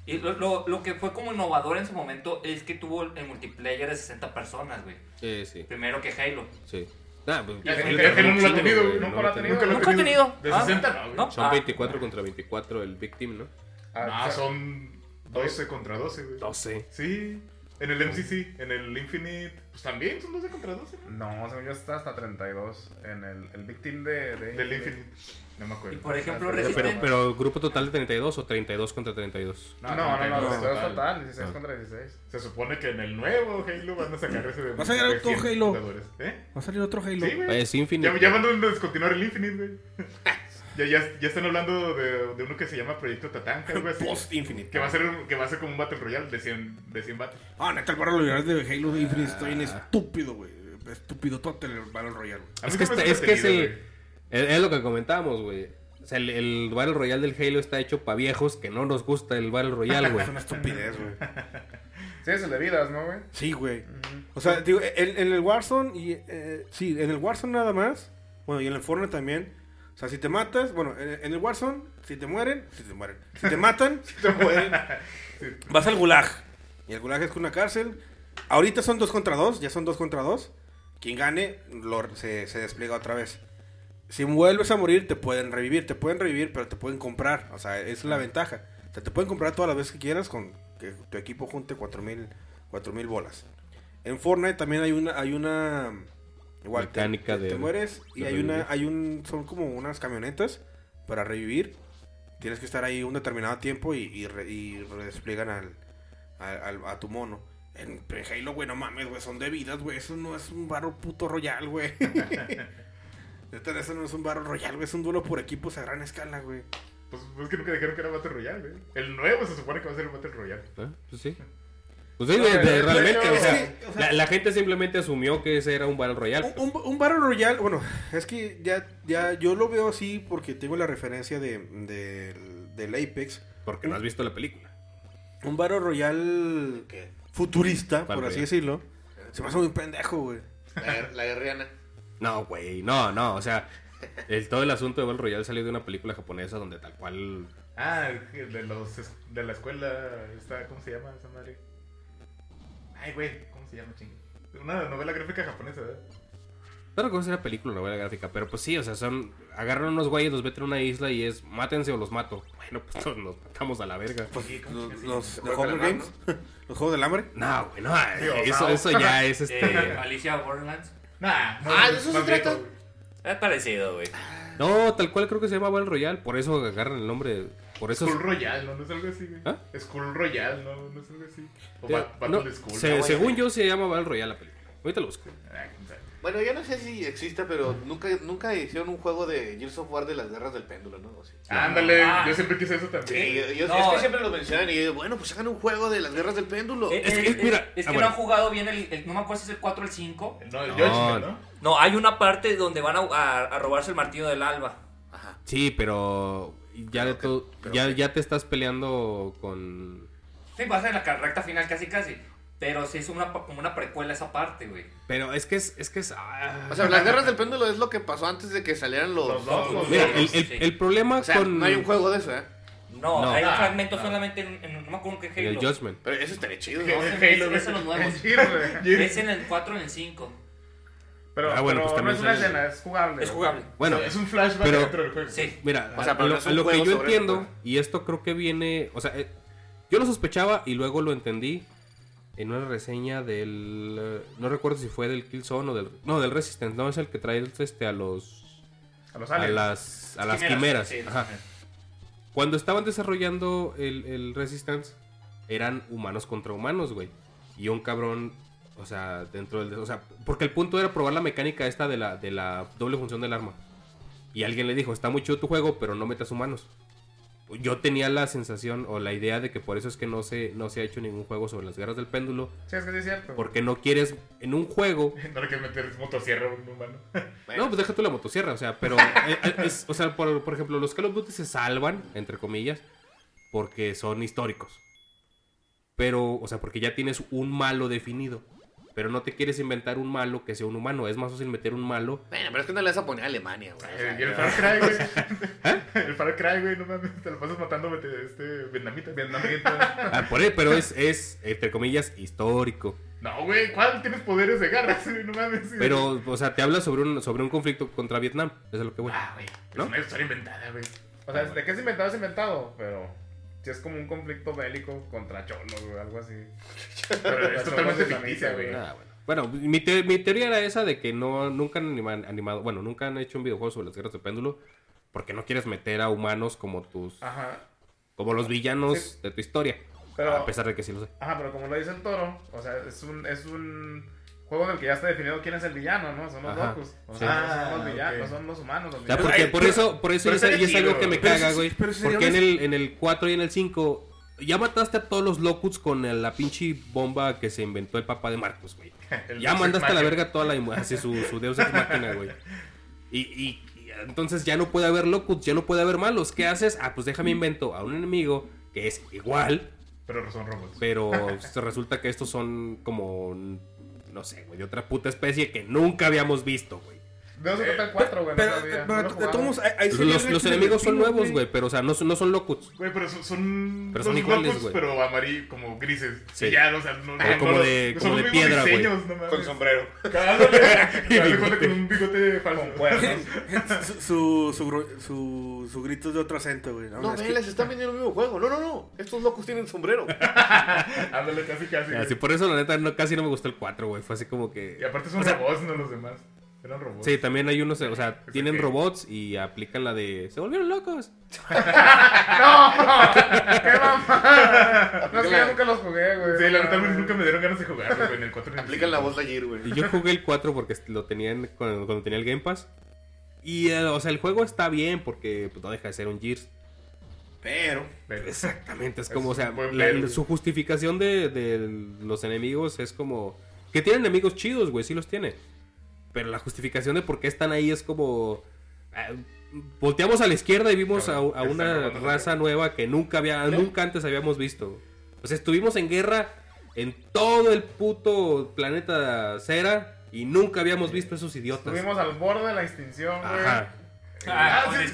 Y lo, lo, lo que fue como innovador en su momento es que tuvo el multiplayer de 60 personas, güey. Eh, sí, Primero que Halo. sí. Ah, pues, el- el- el un no lo ha tenido, güey, nunca lo lo ha tenido. Nunca he tenido. De Ah, 60 no, güey. Son Ah. 24 contra 24 el Team, ¿no? Ah, Ah, son 12 contra 12, güey. 12. Sí, en el MCC, en el Infinite, pues también son 12 contra 12, ¿no? No, según yo está hasta 32 en el, el Big Team de... de Del Infinite, no me Y acuerdo. por ejemplo, Pero- Pero, pero grupo total de 32 o 32 contra 32. No, no, no, no, no, 32 total, 16 Ah. contra 16. Se supone que en el nuevo Halo van a sacar ese de. Va a sacar de otro 100 Halo. ¿Eh? Va a salir otro Halo. Sí, güey. Es Infinite. Ya, ya van a descontinuar el Infinite, güey. ya, ya, ya están hablando de, de uno que se llama Proyecto Tatanka, algo así. Post Infinite. Que va a ser, un- que va a ser como un Battle Royale de 100, de 100 battles. Ah, neta, el Battle Royale de Halo Infinite está bien estúpido, güey. Estúpido todo el Battle Royale. Es que, hace es, que es, el, es, es lo que comentábamos, güey. O sea, el, el Battle Royale del Halo está hecho para viejos que no nos gusta el Battle Royale, güey. Es una estupidez, güey. Sí, es el de vidas, ¿no, güey? Sí, güey. O sea, digo, en, en el Warzone y... eh, sí, en el Warzone nada más. Bueno, y en el Fortnite también. O sea, si te matas... Bueno, en, en el Warzone, si te mueren... Si te mueren. Si te matan, te mueren. vas al Gulag. Y el Gulag es una cárcel. Ahorita son dos contra dos. Ya son dos contra dos. Quien gane lo, se, se despliega otra vez. Si vuelves a morir, te pueden revivir. Te pueden revivir, pero te pueden comprar. O sea, esa es la ventaja. O sea, te pueden comprar todas las veces que quieras con que tu equipo junte 4000 4000 bolas. En Fortnite también hay una hay una igual Mecánica te, de- te mueres y hay una hay un son como unas camionetas para revivir. Tienes que estar ahí un determinado tiempo y, y, re- y despliegan al, al- al- a tu mono. En en Halo, güey, no mames, güey, son de vidas, güey. Eso no es un barro puto royal, güey. Neta, Eso no es un barro royal, güey. Es un duelo por equipos a gran escala, güey. Pues es que nunca dijeron que era Battle Royale, güey. El nuevo se supone que va a ser un Battle Royale. ¿Eh? Pues sí. Pues sí, No, de- de- de- de realmente, o sea, sí, o sea- la, la gente simplemente asumió que ese era un Battle Royale. Un, un, un Battle Royale, bueno, es que ya, ya yo lo veo así porque tengo la referencia de, del- del Apex. Porque no has visto la película. Un Battle Royale futurista, por así Royale. decirlo. Se me hace muy pendejo, güey. La, la guerriana. No, güey, no, no, o sea, el, todo el asunto de Battle Royale salió de una película japonesa donde tal cual Ah, de los de la escuela, está, ¿cómo se llama esa madre? Ay, güey, ¿cómo se llama, chingo? Una novela gráfica japonesa, ¿verdad? No recuerdo si era película o novela gráfica, pero pues sí, o sea, son. Agarran unos güeyes, los meten a una isla y es mátense o los mato. Bueno, pues nos, nos matamos a la verga. Los, los Hunger del Games. Los juegos del hambre. No, güey, no, eso, eso ya es este. Eh, Alicia Borderlands. Nah, no, Ah, es ¿de eso se trata? viejo. Es parecido, güey. No, tal cual creo que se llama Battle Royale, por eso agarran el nombre. Por eso. Skull Royale, ¿no? ¿No es algo así, güey? ¿Ah? Skull Royale, ¿no? ¿No es algo así? O Eh, Bat- no, Battle Skull. se- Ah, según yo se llama Battle Royale la película. Ahorita lo busco. Ah. Bueno, yo no sé si existe, pero nunca, nunca hicieron un juego de Gears of War de las guerras del péndulo, ¿no? O sí. Ándale, Ah. yo siempre quise eso Sí, también. yo, yo- No. es que siempre lo mencionan y yo digo, bueno, pues hagan un juego de las guerras del péndulo. Eh, Es eh, que, eh, mira, es ah, que bueno. no han jugado bien el, el- No me acuerdo si es el 4 o el 5. No, el No. ¿no? No, hay una parte donde van a, a- a robarse el martillo del alba. Ajá. Sí, pero. Ya, de Pero todo, que- pero ya, te estás peleando con. Sí, va a ser la recta final casi casi. Pero sí es una, como una precuela esa parte, güey. Pero es que es, es que es. ah. O sea, las guerras del péndulo es lo que pasó antes de que salieran los... Los dos, los Mira, el, el- sí. el problema O sea, con. no hay un juego de eso, ¿eh? No, No. hay un fragmento no. solamente en, en- No me acuerdo qué en el Halo. Judgment. Pero eso estaría chido, ¿no? es- Halo, en los nuevos. Es en el 4 o en el 5. Pero, Ah, bueno, pero pues no es una sale- escena, es jugable. Es jugable. Bueno, es un flashback pero- dentro del juego. Sí. Mira, O sea, a, lo, que yo entiendo, y esto creo que viene, o sea, eh, yo lo sospechaba y luego lo entendí en una reseña del, eh, no recuerdo si fue del Killzone o del, no, del Resistance, no, es el que trae este a los, A los a aliens. las, a las quimeras. Sí, Ajá. Cuando estaban desarrollando el, el Resistance, eran humanos contra humanos, güey. Y un cabrón, o sea, dentro del... O sea, porque el punto era probar la mecánica esta de la, de la doble función del arma. Y alguien le dijo, está muy chido tu juego, pero no metas humanos. Yo tenía la sensación o la idea de que por eso es que no se, no se ha hecho ningún juego sobre las guerras del péndulo. Sí, es que sí es cierto. Porque no quieres en un juego No le quieres meter motosierra a un humano. Bueno, no, pues déjate la motosierra, o sea, pero, eh, eh, es- o sea, por, por ejemplo, los Call of Duty se salvan, entre comillas, porque son históricos. Pero, o sea, porque ya tienes un malo definido. Pero no te quieres inventar un malo que sea un humano. Es más fácil meter un malo. bueno, pero es que no le vas a poner a Alemania, güey. o sea, Eh, y el Far Cry, güey. El Far Cry, güey, no mames, te lo pasas matando vete- este vietnamita. Vietnamita. Ah, por ahí, pero es, es, entre comillas, histórico. No, güey, ¿cuál? Tienes poderes de garras, güey, no mames. Pero, o sea, te habla sobre un, sobre un conflicto contra Vietnam. Eso es lo que voy. Ah, güey, ¿No? es una historia inventada, güey. O sea, de qué es inventado es inventado, pero si es como un conflicto bélico contra cholos o algo así. Pero es totalmente ficticia, güey. Ah, bueno. Bueno, mi, te- mi teoría era esa de que no, nunca han anima- animado, bueno, nunca han hecho un videojuego sobre las guerras de péndulo porque no quieres meter a humanos como tus, Ajá. como los villanos Sí. de tu historia. Pero- a pesar de que sí lo sé. Ajá, pero como lo dice el toro, o sea, es un, es un juego del que ya está definido quién es el villano, ¿no? Son los Ajá. locos. O Sí. sea, no Ah, son los villanos, ok. no son los humanos. Los O sea, villanos. porque por eso, por eso y es, algo que me Pero caga, güey. Porque en el, en el 4 y en el 5 ya mataste a todos los locuts con el- la pinche bomba que se inventó el papá de Marcos, güey. El Ya mandaste a la verga toda la así su, su Deus Ex Máquina, güey. Y, y- y entonces ya no puede haber locuts, ya no puede haber malos. ¿Qué haces? Ah, pues déjame invento a un enemigo que es igual, Pero son robots. pero se resulta que estos son como, no sé, güey, de otra puta especie que nunca habíamos visto, güey. De eso se trata el 4, güey. Pero, de todos ahí- Los, enemigos son nuevos, güey, pero o sea, no, son- no son locuts. Güey, pero son, son, Pero son los iguales, locos, güey. pero amarillos, como grises. Sí. Ya, o sea, no, Ah, no- como de- como de piedra, güey. Con sombrero. Con un bigote falso. Con cuernos. Su, su, su, gru- su, su grito es de otro acento, güey. No, No, es ven, que- les están vendiendo el mismo juego. No, no, no. Estos locos tienen sombrero. Ándale, casi, casi. Así güey. por eso, la neta, no, casi no me gustó el 4, güey. Fue así como que. Y aparte son robots, no los demás. Eran robots. Sí, también hay unos, o sea, tienen robots y aplican la de. Se volvieron locos. ¡Qué mamá! No, es que yo nunca los jugué, güey. Sí, la neta nunca me dieron ganas de jugarlo, güey, en el 4 y en el Aplican la 5. voz de ayer, güey. Y yo jugué el 4 porque lo tenían cuando, cuando tenía el Game Pass. Y, eh, o sea, el juego está bien porque pues, no deja de ser un Gears. Pero, Pero- Exactamente, es Es como, o sea, la- su justificación de, de los enemigos es como. Que tienen enemigos chidos, güey, sí los tiene. Pero la justificación de por qué están ahí es como. ah, volteamos a la izquierda y vimos a, una raza nueva que nunca había, nunca antes habíamos visto. O sea, estuvimos en guerra en todo el puto planeta Cera y nunca habíamos visto esos idiotas. Estuvimos al borde de la extinción, güey. Ajá. Ah, Ah, sí.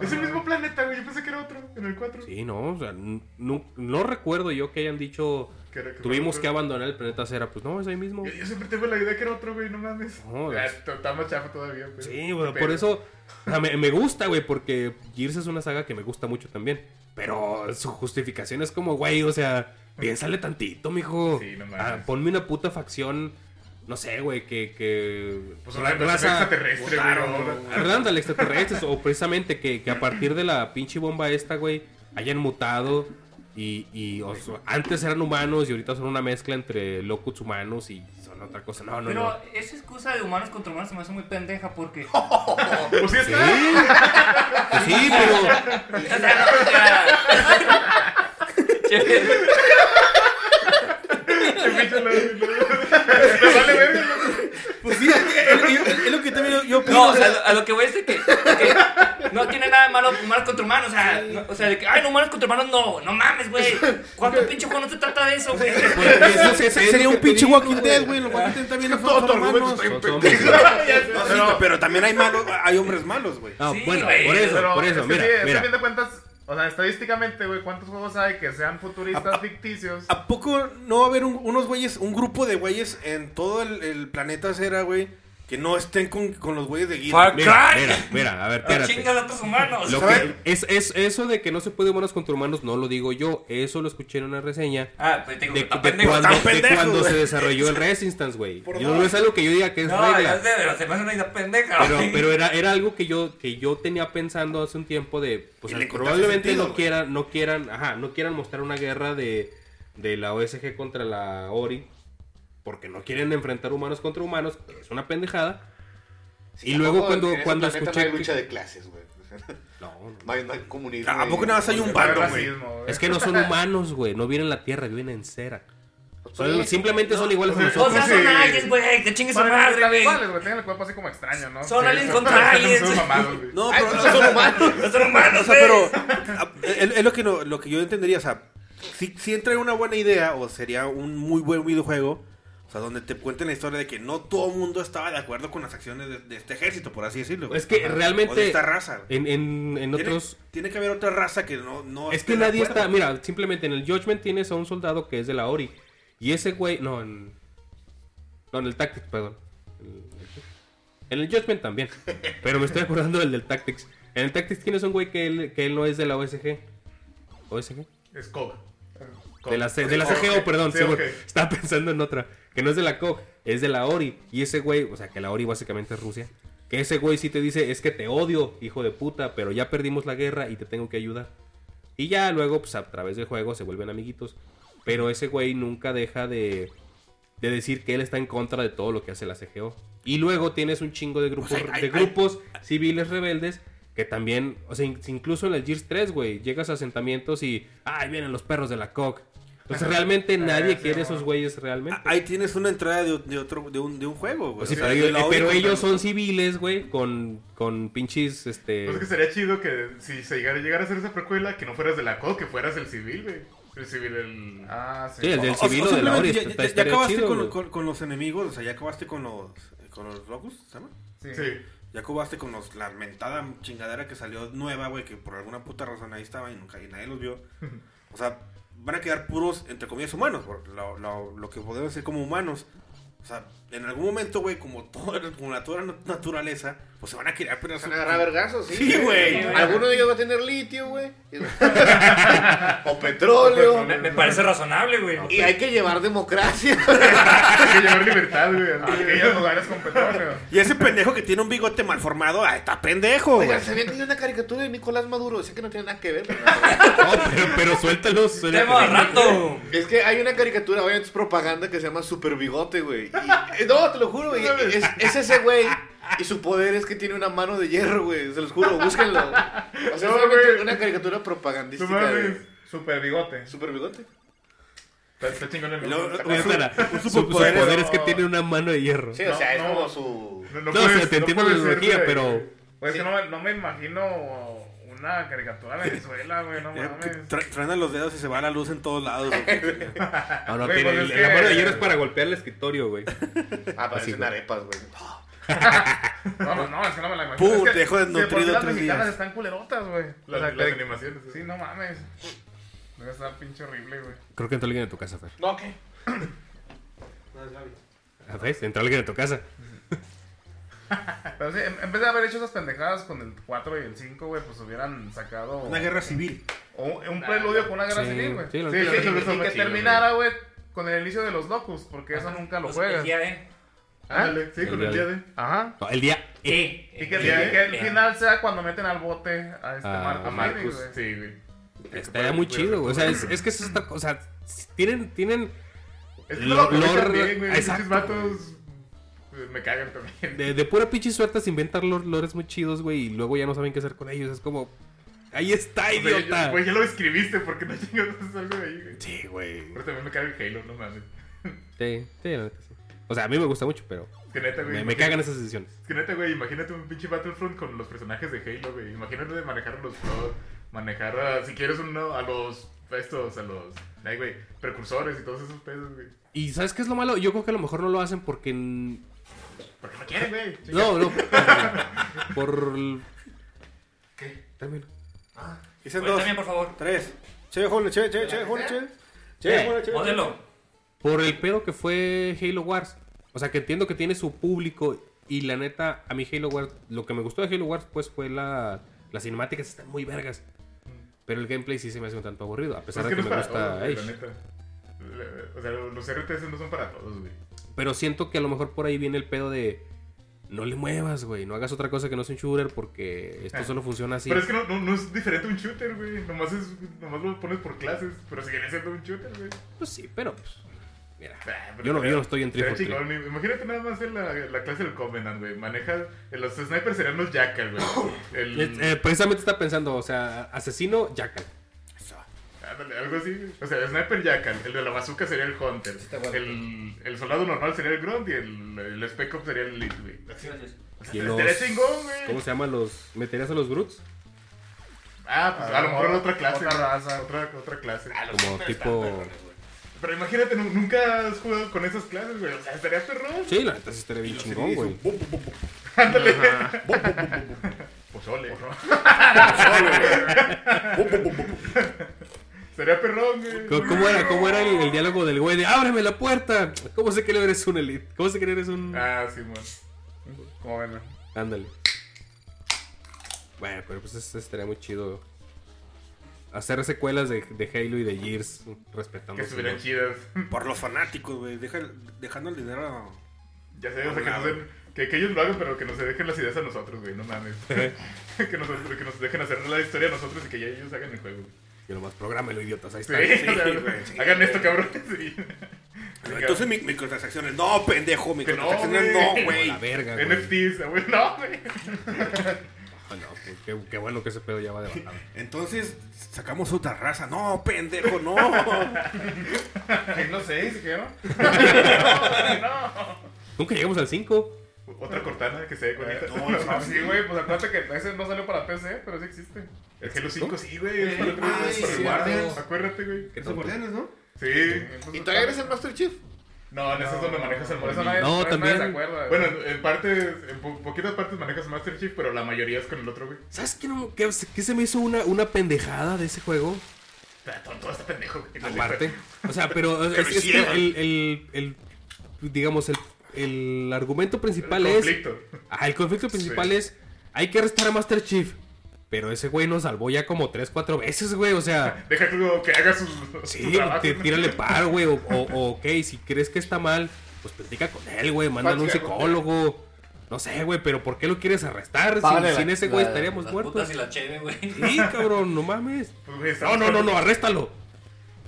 Es el mismo planeta, güey. Yo pensé que era otro en el 4. Sí, no, o sea, n- no, no recuerdo yo que hayan dicho Que era- que tuvimos que abandonar el planeta Cera. Pues no, es ahí mismo. Yo, yo siempre tengo la idea que era otro, güey. No mames. No, Ah, es- está- más chafa todavía, güey. Sí, güey, Pero- por eso o sea, me, me gusta, güey, porque Gears es una saga que me gusta mucho también. Pero su justificación es como, güey, o sea, piénsale tantito, mijo. Sí, no mames. Ah, ponme una puta facción, no sé, güey, que... que Pues una invasión extraterrestre, güey. extraterrestres, o precisamente que, que a partir de la pinche bomba esta, güey, hayan mutado y, y o sea, antes eran humanos y ahorita son una mezcla entre locuts humanos y son otra cosa. No, no, Pero no. esa excusa de humanos contra humanos se me hace muy pendeja porque. Pues sí Sí. Pues sí, pero... O sea, no. Pues sí, es, lo que también yo, opino. No, o a sea, lo, a lo que voy es de que, de que no tiene nada de malo humanos contra humanos. O sea, no- o sea, de que, ay, no, humanos contra humanos, no, no mames, güey. ¿Cuánto pinche juego no se trata de eso, güey? Sería es lo un pinche Walking Dead, güey. Los Walking Dead también son, Todo son tu argumento humanos. pero también hay malos, hay hombres malos, güey. No, Sí, bueno, güey, por eso, Pero por eso, es mira, es mira. de cuentas, o sea, estadísticamente, güey, ¿cuántos juegos hay que sean futuristas ficticios? ¿A poco no va a haber un- unos güeyes, un grupo de güeyes en todo el, el planeta Cera, güey, que no estén con, con los güeyes de? Far Mira, Cry. mira, mira, a ver, No espérate. chingas a otros humanos. Lo que, es, es eso de que no se puede humanos contra humanos, no lo digo yo, eso lo escuché en una reseña Ah, pues tengo de, de pendejo. cuando, de cuando se desarrolló el Resistance, güey. Dos. no es algo que yo diga que es No, ya regla. sé, pero se me hace una idea pendeja. Pero, era, era algo que yo, que yo tenía pensando hace un tiempo de, pues probablemente sentido, no quieran, no quieran, ajá, no quieran mostrar una guerra de, de la OSG contra la ORI, porque no quieren enfrentar humanos contra humanos, que es una pendejada. y luego cuando, cuando escuché... No hay lucha de clases, güey. No, no. No hay, no hay comunismo. ¿A poco nada más hay un Va a haber bando, güey? Es que no son humanos, güey, no viven en la Tierra, viven en cera. Son- Sí. simplemente son iguales a o sea, O nosotros. sea, son Sí. aliens, güey. Que chingue su madre, güey. tienen el cuerpo así como extraño, ¿no? Son Sí, aliens son- contra Son aliens. No, pero, pero son humanos. No son humanos, o sea, pero a- es, es lo que no, lo que yo entendería, o sea, si, si entra una buena idea o sería un muy buen videojuego, o sea, donde te cuenten la historia de que no todo el mundo estaba de acuerdo con las acciones de, de este ejército, por así decirlo. güey. Es que Ajá. realmente- O de esta raza. En, en, en Tiene, otros... tiene que haber otra raza que no, no Es que nadie está... Mira, simplemente en el Judgment tienes a un soldado que es de la ORI. Y ese güey... No, en... No, en el Tactics, perdón. En el Judgment también. Pero me estoy acordando del del Tactics. En el Tactics tienes un güey que él, que él no es de la OSG. ¿OSG? Es COG. De la, C- de la CGO, perdón. Sí. Estaba pensando en otra. Que no es de la COG, es de la ORI. Y ese güey, o sea, que la ORI básicamente es Rusia. Que ese güey sí te dice, es que te odio, hijo de puta, pero ya perdimos la guerra y te tengo que ayudar. Y ya luego, pues a través del juego se vuelven amiguitos. Pero ese güey nunca deja de, de decir que él está en contra de todo lo que hace la CGO. Y luego tienes un chingo de grupos, hay- de grupos civiles rebeldes que también, o sea, in- incluso en el Gears 3, güey, llegas a asentamientos y, ay, vienen los perros de la COG. Entonces realmente nadie sí, quiere esos güeyes realmente. Ahí tienes una entrada de, de otro de un, de un juego, güey. Pues sí, O sea, pero, ellos, pero son civiles, güey, con, con pinches, este... Pues es que sería chido que si se llegara, llegara a hacer esa precuela, que no fueras de la COG, que fueras el civil, güey. El civil, el... Ah, sí. Sí, el del o- civil o o de la ORI, ya, acabaste chido, con, con- con los enemigos, o sea, ya acabaste con los con los locos, ¿se llama? Sí. Sí. Ya acabaste con los, la mentada chingadera que salió nueva, güey, que por alguna puta razón ahí estaba y nunca y nadie los vio. O sea, van a quedar puros, entre comillas, humanos, lo, lo, lo que podemos decir como humanos. O sea, en algún momento, güey, como, todo, como la toda nat- naturaleza, pues se van a querer pero Se van a agarrar vergazos, sí. Sí, güey. Alguno de ellos va a tener litio, güey. o petróleo. Me, me parece razonable, güey. Y hay que llevar democracia. Hay que llevar libertad, güey. A aquellos lugares con petróleo. Y ese pendejo que tiene un bigote mal formado, ah, está pendejo, güey. ¿sabían que hay una caricatura de Nicolás Maduro? Sé que no tiene nada que ver. pero- No, pero, pero suéltalos. suéltalos. Tema rato. Es que hay una caricatura, obviamente es propaganda que se llama Super Bigote, güey. Y- No, te lo juro, güey. Es, es ese güey. Y su poder es que tiene una mano de hierro, güey. Se los juro, búsquenlo. O sea, es No, güey. una caricatura No propagandística mames. de Super bigote. Super Bigote. Está, chingón el su, poder es- es que tiene una mano de hierro. Sí, o sea, es No, no. como su. No, No, puedes- o sea, te entiendo la güey. pero... Pues es que no, no me imagino una caricatura de Venezuela, güey, no Ya, mames. tra- Truenan los dedos y se va la luz en todos lados. güey. No, no, tiene- pues es la mano de hierro es para golpear el escritorio, güey. Ah, parecen güey. arepas, güey. No, no, no, es que no me la imagino. Pum, Es que te dejó si desnutrido Las tres mexicanas días. están culerotas, güey. Las, las que- animaciones. Sí, no mames. Debe estar pinche horrible, güey. Creo que entró alguien en tu casa, Fer. No, ¿qué? ¿Ah, ¿Ves? Entró alguien en tu casa. Pero sí, en, vez de haber hecho esas pendejadas con el 4 y el 5, güey, pues hubieran sacado Una guerra civil. o un, preludio con una guerra Sí, civil, güey. sí, lo Sí, entiendo. sí, Eso y- y que chido, terminara, güey, con el inicio de los locos, porque eso nunca lo Pues, juegas. el día E. Ándale, sí, El con el de- día de. Ajá. No, el día E. Y que, El y que el final sea cuando meten al bote a este A Marco A Marcus, sí, güey. Estaría muy chido, güey. O sea, es, es que eso está. O sea, tienen. tienen Es que no Lo- lo aprovechan lore- bien, güey. Esos exacto, vatos eh, me cagan también. de, de pura pinche suerte se inventan lor- lores muy chidos, güey. Y luego ya no saben qué hacer con ellos. Es como. Ahí está, idiota. ya- Güey, ya lo escribiste, porque no chingados algo de ahí, güey? Sí, güey. Pero también me caga el Halo, no mames. Sí, sí, la neta sí. O sea, a mí me gusta mucho, pero Es que neta, güey. me, cagan esas decisiones. Es que neta, güey, imagínate un pinche Battlefront con los personajes de Halo, güey. Imagínate de manejar a los pros, manejar a, si quieres uno, a los, a estos, a los, ay, güey, precursores y todos esos pedos, güey. ¿Y sabes qué es lo malo? Yo creo que a lo mejor no lo hacen porque. Porque no quieren, güey. No, no. Por. ¿Qué? Termino. Dicen Oye, dos, también, por favor. tres. Che, jole, che, che, che, jole, che. Che, Eh, jole, che. Modelo. Por el pedo que fue Halo Wars. O sea, que entiendo que tiene su público. Y la neta, a mí Halo Wars. Lo que me gustó de Halo Wars, pues fue la. Las cinemáticas están muy vergas. Pero el gameplay sí se me hace un tanto aburrido. A pesar Pues es de que me gusta la neta. O sea, los RTS no son para todos, güey. Pero siento que a lo mejor por ahí viene el pedo de. No le muevas, güey. No hagas otra cosa que no sea un shooter porque esto solo funciona así. Pero es que no, no, no es diferente a un shooter, güey. Nomás, es, nomás lo pones por clases, pero sigue siendo un shooter, güey. Pues sí, pero. pues, mira. Ah, pero Yo no, yo no estoy en estaría 343. chingón. Imagínate nada más en la, la clase del Covenant, güey. Manejas. Los snipers serían los Jackal, güey. El, Eh, eh, precisamente está pensando, o sea, asesino, Jackal. Ándale, algo así. güey. O sea, Sniper Jackal. El de la bazooka sería el Hunter. El, el soldado normal sería el Grunt y el, el Spec Ops sería el Elite, güey. Gracias. O sea, Y estaría los- chingón, güey. ¿Cómo se llaman los. ¿Meterías a los Groots? Ah, pues a lo mejor otra clase. Otra güey. raza. Otra, otra clase. Como tipo. Pero imagínate, nu- nunca has jugado con esas clases, güey. O sea, estaría perrón. Sí, la neta sí estaría bien chingón, güey. Ándale. Pozole. Sería perrón, güey. ¿Cómo, cómo era, cómo era el, el diálogo del güey de ábreme la puerta? ¿Cómo sé que eres un elite? ¿Cómo sé que eres un. Ah, sí, man. Como ven. Ándale. Bueno, pero pues eso estaría muy chido. Hacer secuelas de, de Halo y de Gears respetando. Que estuvieran chidas. Por los fanáticos, güey. Deja, dejando el dinero. Ya sé, o sea, que, no se- que, que ellos lo hagan, pero que nos dejen las ideas a nosotros, güey. No mames. que, nosotros, que nos dejen hacer la historia a nosotros y que ya ellos hagan el juego. güey. Y nomás prográmelo, idiotas. Ahí Sí, está. o sea, sí. hagan esto, cabrón. Sí. Entonces mi- microtransacciones. No, pendejo. Que no, Microtransacciones güey. no, güey. La verga, güey. NFTs, güey. No, güey. Ah, no, pues, qué, qué bueno que ese pedo ya va de bajada. Entonces sacamos otra raza. No, pendejo, no. Halo 6, si quiero. Nunca llegamos al 5. Otra cortana que se ve bonita. No, no, Ah, sí, güey, pues acuérdate que ese no salió para PC, pero sí existe. El Halo 5 sí, güey. Es para Ah, es sí, para el cierto. Guardians. Acuérdate, güey. ¿Qué Los guardianes, ¿no? Sí. ¿Y todavía eres el Master Chief? No, en eso es donde manejas el nadie, No, también- se acuerda. Bueno, en, partes, en po- poquitas partes manejas Master Chief, pero la mayoría es con el otro, güey. ¿Sabes qué, no, qué, qué se me hizo una, una pendejada de ese juego? Todo, todo está pendejo, Aparte. O sea, pero es, Que que el, el- digamos, el, el argumento principal El es... conflicto. Ah, el conflicto principal Sí. es, hay que arrestar a Master Chief. Pero ese güey nos salvó ya como 3, 4 veces, güey. O sea, Deja que, que haga sus, sí, su tírale paro, güey. O, o- o, ok, si crees que está mal, pues platica con él, güey. Mándale un psicólogo. No sé, güey, pero ¿por qué lo quieres arrestar? Sin la- ese güey la- estaríamos Las muertos. putas y la cheve, güey. Sí, cabrón, no mames. Pues, güey, No, no, no, no, arréstalo.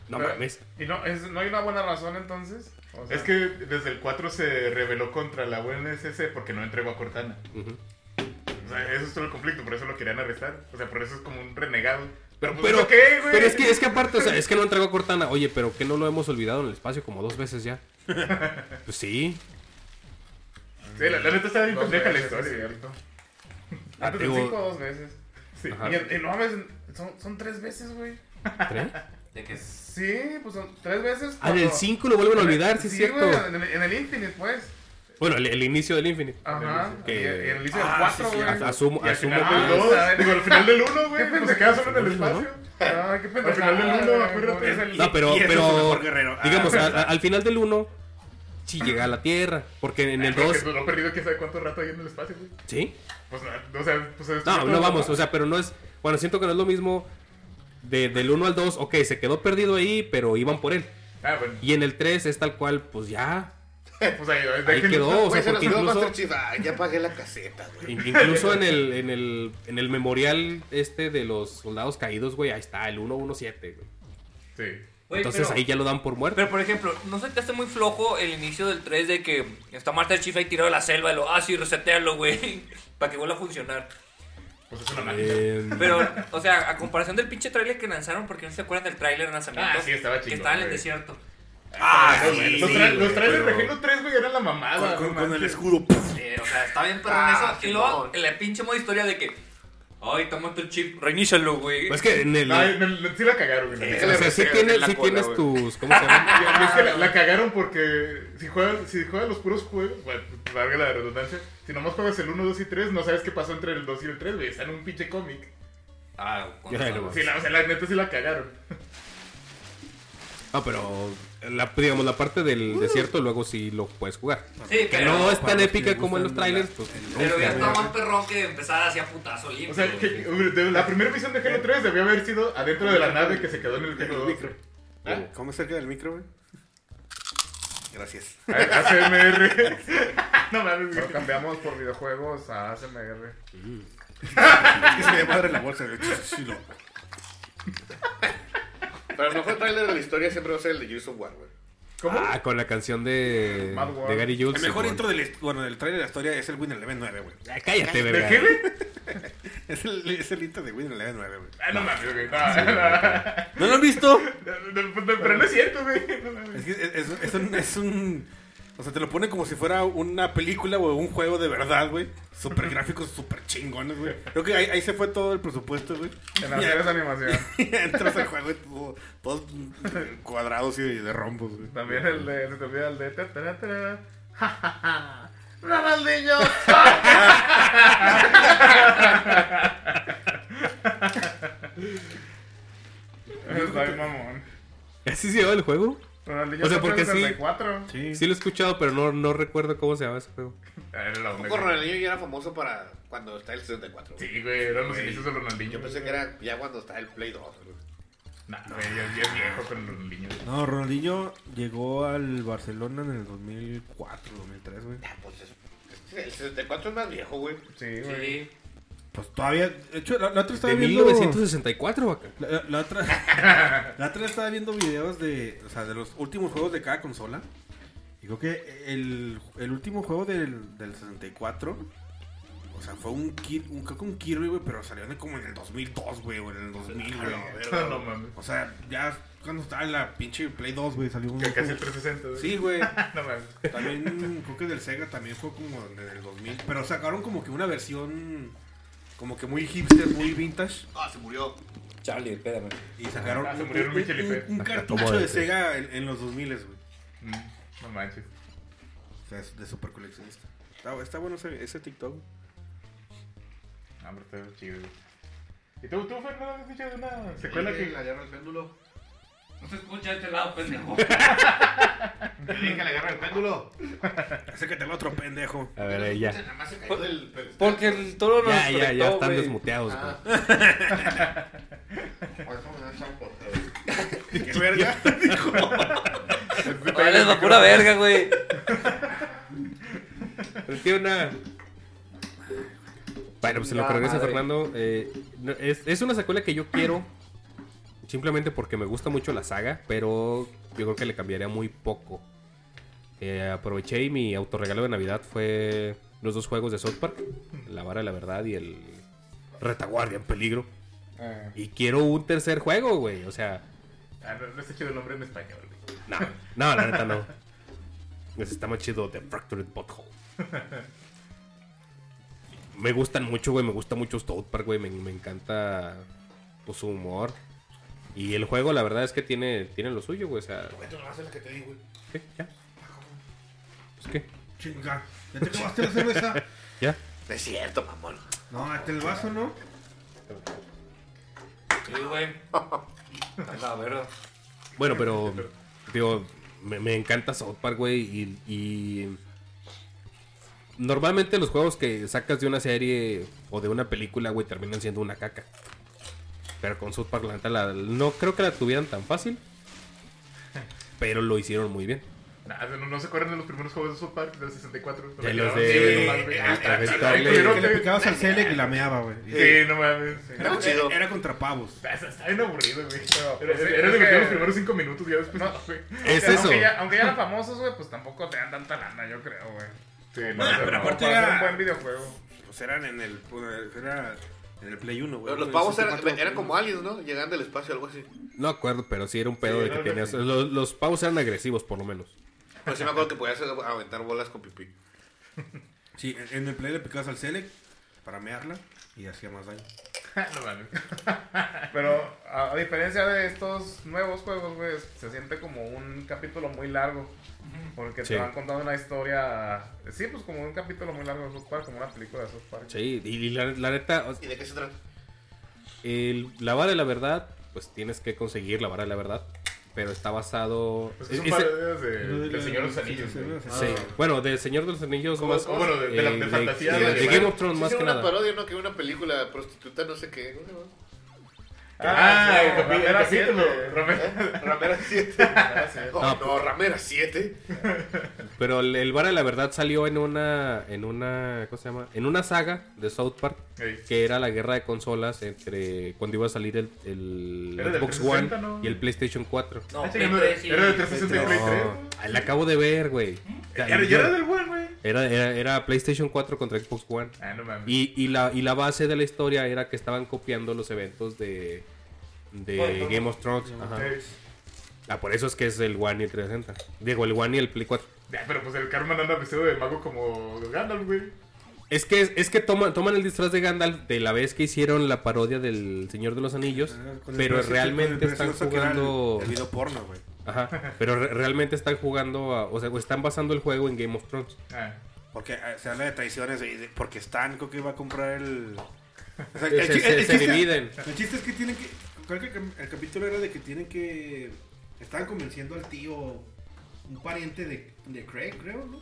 No Pero- mames. ¿Y no, es, no hay una buena razón entonces? O sea, Es que desde el 4 se rebeló contra la UNSC porque no entregó a Cortana. O sea, eso es todo el conflicto, por eso lo querían arrestar. O sea, por eso es como un renegado. Pero, pues, Pero, ¿eso qué, güey? pero es que es que aparte, o sea, es que no entregó a Cortana. Oye, pero que no lo hemos olvidado en el espacio como dos veces ya. Pues sí. Sí, la, la neta está bien pendeja la historia. es cierto. Ah, Antes del digo- 5 dos veces. Sí. Y, y no mames, son, son tres veces, güey. ¿Tres? De que Sí, pues son tres veces. Ah, en el cuando- 5 lo vuelven a olvidar, sí, es cierto. güey, en, el, en el Infinite, pues. Bueno, el, el inicio del Infinite. Ajá. Que- Y el inicio del Ah, 4, sí, sí, güey. As- Asumo, que del 2, digo, al final del 1, güey, pues se queda solo en el espacio. Ah, qué Al final del pendejada, uno, güey. acuérdate. Es el- No, pero, pero. Ah. digamos, a- a- al final del 1 sí llega a la Tierra. Porque en el Porque 2, duró perdido quién sabe cuánto rato ahí en el espacio, güey. ¿sí? Pues, no, o sea, pues... es- No, no vamos, o sea, pero no es. Bueno, siento que no es lo mismo de, del 1 al 2. Ok, se quedó perdido ahí, pero iban por él. Ah, bueno, Y en el 3 es tal cual, pues ya. pues ahí, Ahí quedó, o sea, porque incluso, Master Chief. Ah, ya pagué la caseta, güey. in- incluso en el, en el en el memorial este de los soldados caídos, güey, ahí está, el 117, güey. Sí. Entonces pero- ahí ya lo dan por muerto. Pero por ejemplo, ¿no se te hace muy flojo el inicio del 3 de que está Master Chief ahí tirado a la selva y lo, ah, sí, resetearlo, güey, para que vuelva a funcionar? Pues es una máquina. Eh, Pero, o sea, a comparación del pinche trailer que lanzaron, porque no se acuerdan del trailer de lanzamiento, Ah, sí, estaba que chingón, estaba en el güey. desierto. Ah, Los, sí, los, tra- güey, los trailers pero de Halo 3, güey, eran la mamada. Con, no con- con el manches. escudo. Sí, o sea, está bien perrón Ah, eso. Y luego, en la pinche modo historia de que, ay, está Master Chief, reinícialo, güey. pues es que en el. No, en el- sí la cagaron, güey. Sí, o sea, sí resetean tienes, la sí cola, tienes güey. tus. ¿Cómo se llama? Y es que la, la cagaron porque si juegas, si juegas los puros juegos, bueno, valga la redundancia, si nomás juegas el 1, 2 y 3, no sabes qué pasó entre el 2 y el 3, güey, está en un pinche cómic. Ah, con. Sí, la, o sea, la neta sí la cagaron. Ah, pero. La, digamos, la parte del desierto luego sí lo puedes jugar. Sí, Que pero, no es tan épica como en los trailers, la- pues. el- pero ya está más perrón que empezar así a putazo limpio. O sea, que, la primera misión de Halo 3 debió haber sido adentro de la nave que se quedó en el Halo 2. micro. ¿Cómo cerca del micro, güey? Gracias. ACMR. no mames, güey. cambiamos por videojuegos a ASMR. Es que se me madre la bolsa, güey. Sí, lo- Pero el mejor trailer de la historia siempre va a ser el de Gears of War, güey. Ah, con la canción de, Mad de Gary Jules. El mejor intro del, bueno, del trailer de la historia es el Winner Eleven 9, güey. Ah, cállate, ¿De verga. qué, güey? Es el, es el intro de Eleven 9, güey. Ah, no mames, güey. No, no. ¿No lo han visto? No, no, no, Pero no es cierto, güey. Es, que es, es- es un, es un- O sea, te lo ponen como si fuera una película o un juego de verdad, güey. Super gráficos, super chingones, güey. Creo que ahí, ahí se fue todo el presupuesto, güey. En hacer esa animación. Entras al juego y todo, todos cuadrados y de, de rombos, güey. También el de. Se te olvida el de. ¡Ronaldinho! Está bien mamón. ¿Así se llama el juego? Ronaldinho O sea, porque sí. 64. Sí. Sí lo he escuchado, pero no, no recuerdo cómo se llama ese juego. Ah, Poco. Ronaldinho ya era famoso para cuando está el 64. güey. Sí, güey, eran los inicios de Ronaldinho. Yo pensé que era ya cuando está el Play 2, güey. Nah, güey, ya, ya es viejo con Ronaldinho. No, Ronaldinho llegó al Barcelona en el 2004, 2003, güey. Ah, pues es- es- el 64 es más viejo, güey. Sí, güey. Sí. Pues todavía, de hecho, la, la otra estaba De viendo... 1964, vaca. La, la otra, la otra estaba viendo videos de, o sea, de los últimos juegos de cada consola. Y creo que el, el último juego del, del 64, o sea, fue un, Kir- un, creo que un Kirby, güey, pero salió en como en el 2002, güey, o en el 2000, güey. No mames. O sea, ya cuando estaba en la pinche Play 2, güey, salió un... Que casi el 360, güey. Sí, güey. No mames. También creo que del Sega también fue como en el 2000. Pero sacaron como que una versión como que muy hipster, muy vintage. Ah, se murió. Charlie, espérame. Y sacaron Ah, se un, cartucho ¿Cómo de? Sega en, en los 2000, güey. Mm, No manches. O sea, es de super coleccionista. Está, está bueno ese, ese TikTok. Ah, pero está chido, güey. ¿Y tú, tú, Fer, no has dicho de una secuela que... Le agarra el péndulo. No se escucha de este lado, pendejo. Dije que le agarra el péndulo. Acércate al otro pendejo. A ver, ahí ya. Nada más se cayó del. Porque el toro nos Ya, ya, ya están güey. desmuteados, Ah. güey. Por eso me da champo. Qué verga. Es pura verga, güey. Pero tiene una. Bueno, pues en lo que regresa madre. Fernando, eh, no, es, es una secuela que yo quiero simplemente porque me gusta mucho la saga, pero yo creo que le cambiaría muy poco. Eh, aproveché y mi autorregalo de Navidad fue los dos juegos de South Park, La Vara de la Verdad y el Retaguardia en Peligro. Eh, Y quiero un tercer juego, güey, o sea, Ah, no, no está chido el nombre en español, güey. no, no, la neta no. Está más chido The Fractured Butthole. Me gustan mucho, güey. Me gusta mucho South Park, güey. Me, me encanta pues, su humor. Y el juego, la verdad es que tiene, tiene lo suyo, güey. O sea, no la que te di, güey. ¿qué? ¿Ya? Pues qué. Chinga. ¿Ya te acabaste la cerveza? ¿Ya? No es cierto, mamón. No, hasta el vaso, ¿no? Sí, güey. A ver, Bueno, pero, digo, me, me encanta South Park, güey, y, y Normalmente los juegos que sacas de una serie o de una película, güey, terminan siendo una caca. Pero con South Park, la neta, la- no creo que la tuvieran tan fácil. Pero lo hicieron muy bien. Nah, no, no se acuerdan de los primeros juegos de South Park del 64. De los Sí, de- no mames, güey. Ah, Ah, le picabas al Selec y la meaba, güey. Sí, no mames. sí. Era chido. Era contra pavos. Está, está bien aburrido, güey. Era, divertido los primeros cinco minutos y ya después. Es aunque eso. Ya, aunque ya eran famosos, güey, pues tampoco te dan tanta lana, yo creo, güey. Sí, No, no, pero no. aparte Para era- un buen videojuego. Pues eran en el. Era en el Play 1, güey. Los El pavos eran, 64, eran como aliens, ¿no? Llegando del espacio, algo así. No acuerdo, pero sí era un pedo Sí, de que tenías. Los, los pavos eran agresivos, por lo menos. Pero sí me acuerdo que podías aventar bolas con pipí. Sí, en- en el Play le picabas al Select para mearla y hacía más daño. No mames. Pero a, a diferencia de estos nuevos juegos, güey, se siente como un capítulo muy largo. Porque Sí. te van contando una historia. Sí, pues como un capítulo muy largo de South Park, como una película de South Park. Sí, y, la, la neta, o- ¿Y de qué se trata? el- la vara de la verdad, pues tienes que conseguir la vara de la verdad. Pero está basado. Pues que son parodias de, del Señor de los Anillos, Sí, güey. sí, bueno, del Señor de los Anillos O- más. o bueno, de- de la- de fantasía de, de de. Game of Thrones Sí, más que una nada. parodia, ¿no? Que una película prostituta, no sé qué. ¿cómo llama? Ah, sí, el, capi- el Ramera capítulo. siete. Ramera- Ramera 7. Oh, No, no, Ramera 7. Pero el, el de la verdad salió en una. En una. ¿Cómo se llama? En una saga de South Park. Ey. Que era la guerra de consolas entre. Cuando iba a salir el, el Era del Xbox 360, One ¿no? y el PlayStation 4. No, Ah, no, era era de tres y- 360 y Play 3. No, la acabo de ver, güey. Ya era ya era del One, güey. Era, era, era PlayStation 4 contra Xbox One. Ah, no mames. Y, y, la, y la base de la historia era que estaban copiando los eventos de, de Game of Thrones. Ajá. Ah, por eso es que es el One y el 360. Digo, el One y el Play 4. Ya, pero pues el Carmen anda vestido de mago como Gandalf, güey. Es que, es que toman, toman el disfraz de Gandalf de la vez que hicieron la parodia del Señor de los Anillos, Ah, pero realmente están el- jugando... El video porno, güey. Ajá, pero re- realmente están jugando, a- o sea, están basando el juego en Game of Thrones. Ah. Porque eh, se habla de traiciones porque Stan creo que iba a comprar el... O sea, Se- el se- el se chiste- dividen. El chiste es que tienen que... Creo que el capítulo era de que tienen que... Estaban convenciendo al tío, un pariente de, de Craig, creo, ¿no?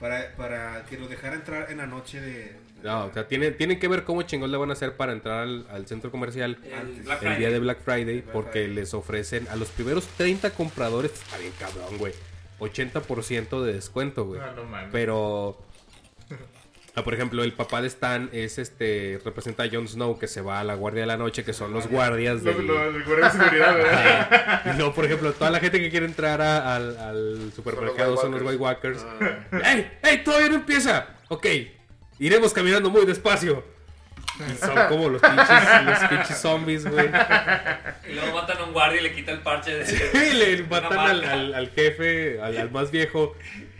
Para, para que lo dejara entrar en la noche de... No, o sea, tienen, tienen que ver cómo chingón le van a hacer para entrar al, al centro comercial El Black el Friday. día de Black Friday, Black porque Friday. les ofrecen a los primeros 30 compradores, está bien cabrón, güey, 80% de descuento, güey. Ah, no. Pero, por ejemplo, el papá de Stan es este, representa a Jon Snow que se va a la Guardia de la Noche, que son los guardias Lo, del... lo, el guardia de seguridad, ¿verdad? Y luego, por ejemplo, toda la gente que quiere entrar a- al, al supermercado son los White Walkers. ¡Ey! ¡Ey! ¡Todavía no empieza! Ok, iremos caminando muy despacio. Y son como los pinches, los pinches zombies, güey. Y luego matan a un guardia y le quita el parche de. Y le matan al, marca. al- al jefe, al, al más viejo.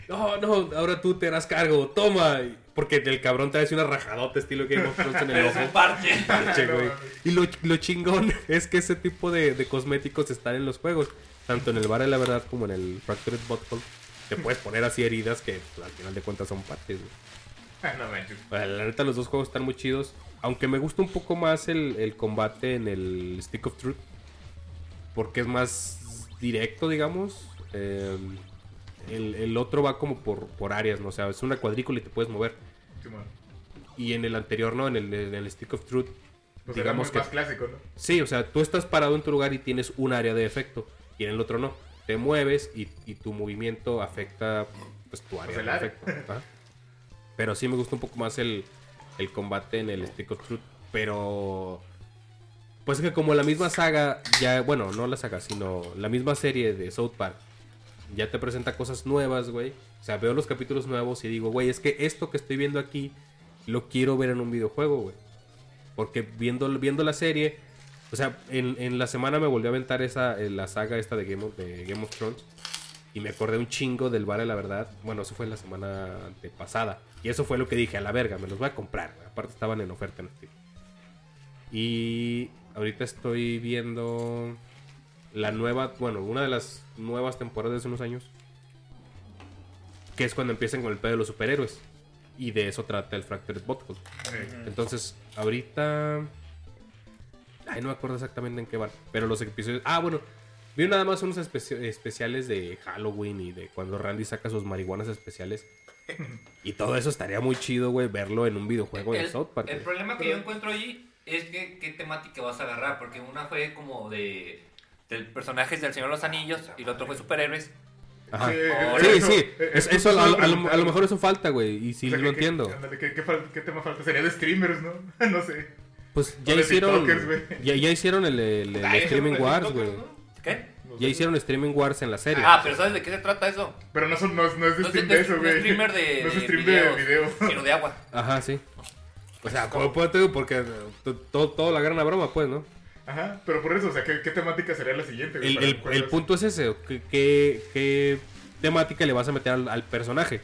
No, no, ahora tú te harás cargo, toma. Porque el cabrón trae una rajadota estilo Game of Thrones en el ojo. un parche. Che, güey. Y lo, lo chingón es que ese tipo de, de cosméticos están en los juegos. Tanto en el bar de la verdad como en el Fractured Butthole. Te puedes poner así heridas que pues, al final de cuentas son partes. güey. Ah, no. Bueno, La neta, los dos juegos están muy chidos. Aunque me gusta un poco más el, el combate en el Stick of Truth. Porque es más directo, digamos. Eh, el, el otro va como por, por áreas, ¿no? O sea, es una cuadrícula y te puedes mover. Y en el anterior, ¿no? En el, en el Stick of Truth. Pues era digamos muy que más clásico, ¿no? Sí, o sea, tú estás parado en tu lugar y tienes un área de efecto. Y en el otro no. Te mueves y, y tu movimiento afecta pues, tu área Pues de área. efecto. Pero sí me gusta un poco más el, el combate en el Stick of Truth. Pero. Pues es que como la misma saga, ya, bueno, no la saga, sino la misma serie de South Park, ya te presenta cosas nuevas, güey. O sea, veo los capítulos nuevos y digo, güey, es que esto que estoy viendo aquí lo quiero ver en un videojuego, güey. Porque viendo, viendo la serie, o sea, en, en la semana me volví a aventar esa, eh, la saga esta de Game, of, Game of Thrones. Y me acordé un chingo del bar de la verdad. Bueno, eso fue la semana antepasada. Y eso fue lo que dije, a la verga, me los voy a comprar. Aparte estaban en oferta en Steam. Y ahorita estoy viendo la nueva, bueno, una de las nuevas temporadas de hace unos años. que es cuando empiezan con el pedo de los superhéroes. Y de eso trata el Fractured Butthole. Entonces, ahorita. Ay, no me acuerdo exactamente en qué van. Pero los episodios. Ah, bueno. Vi nada más unos especiales de Halloween y de cuando Randy saca sus marihuanas especiales. Y todo eso estaría muy chido, güey, verlo en un videojuego de el, South Park. el problema que yo encuentro ahí es que qué temática vas a agarrar, porque una fue como de del personajes del Señor de los Anillos y el otro fue superhéroes. Ajá. Sí, Sí, eso- sí. eh, Es- eso eso, a, lo, a lo mejor eso falta, güey. Y sí O sea, lo que- entiendo. que- ándale, ¿qué, qué fal- qué tema falta? Sería de streamers, ¿no? no sé. Pues ya hicieron. Ya, ya hicieron el, el- el Ay, Streaming no es Wars, güey. ¿no? ¿Qué? Ya hicieron Streaming Wars en la serie. Ah, pero ¿sabes de qué se trata eso? Pero no, son, no, es- no es de No stream de- de eso, no güey. es streamer de, No es de stream de video. sino de agua. Ajá, sí. O sea, ¿cómo puedo te digo? Porque to- todo, todo la gran broma, pues, ¿no? Ajá, pero por eso, o sea, ¿qué, qué temática sería la siguiente? güey, El, el- el punto es ese. ¿qué, qué, qué temática le vas a meter al, al personaje?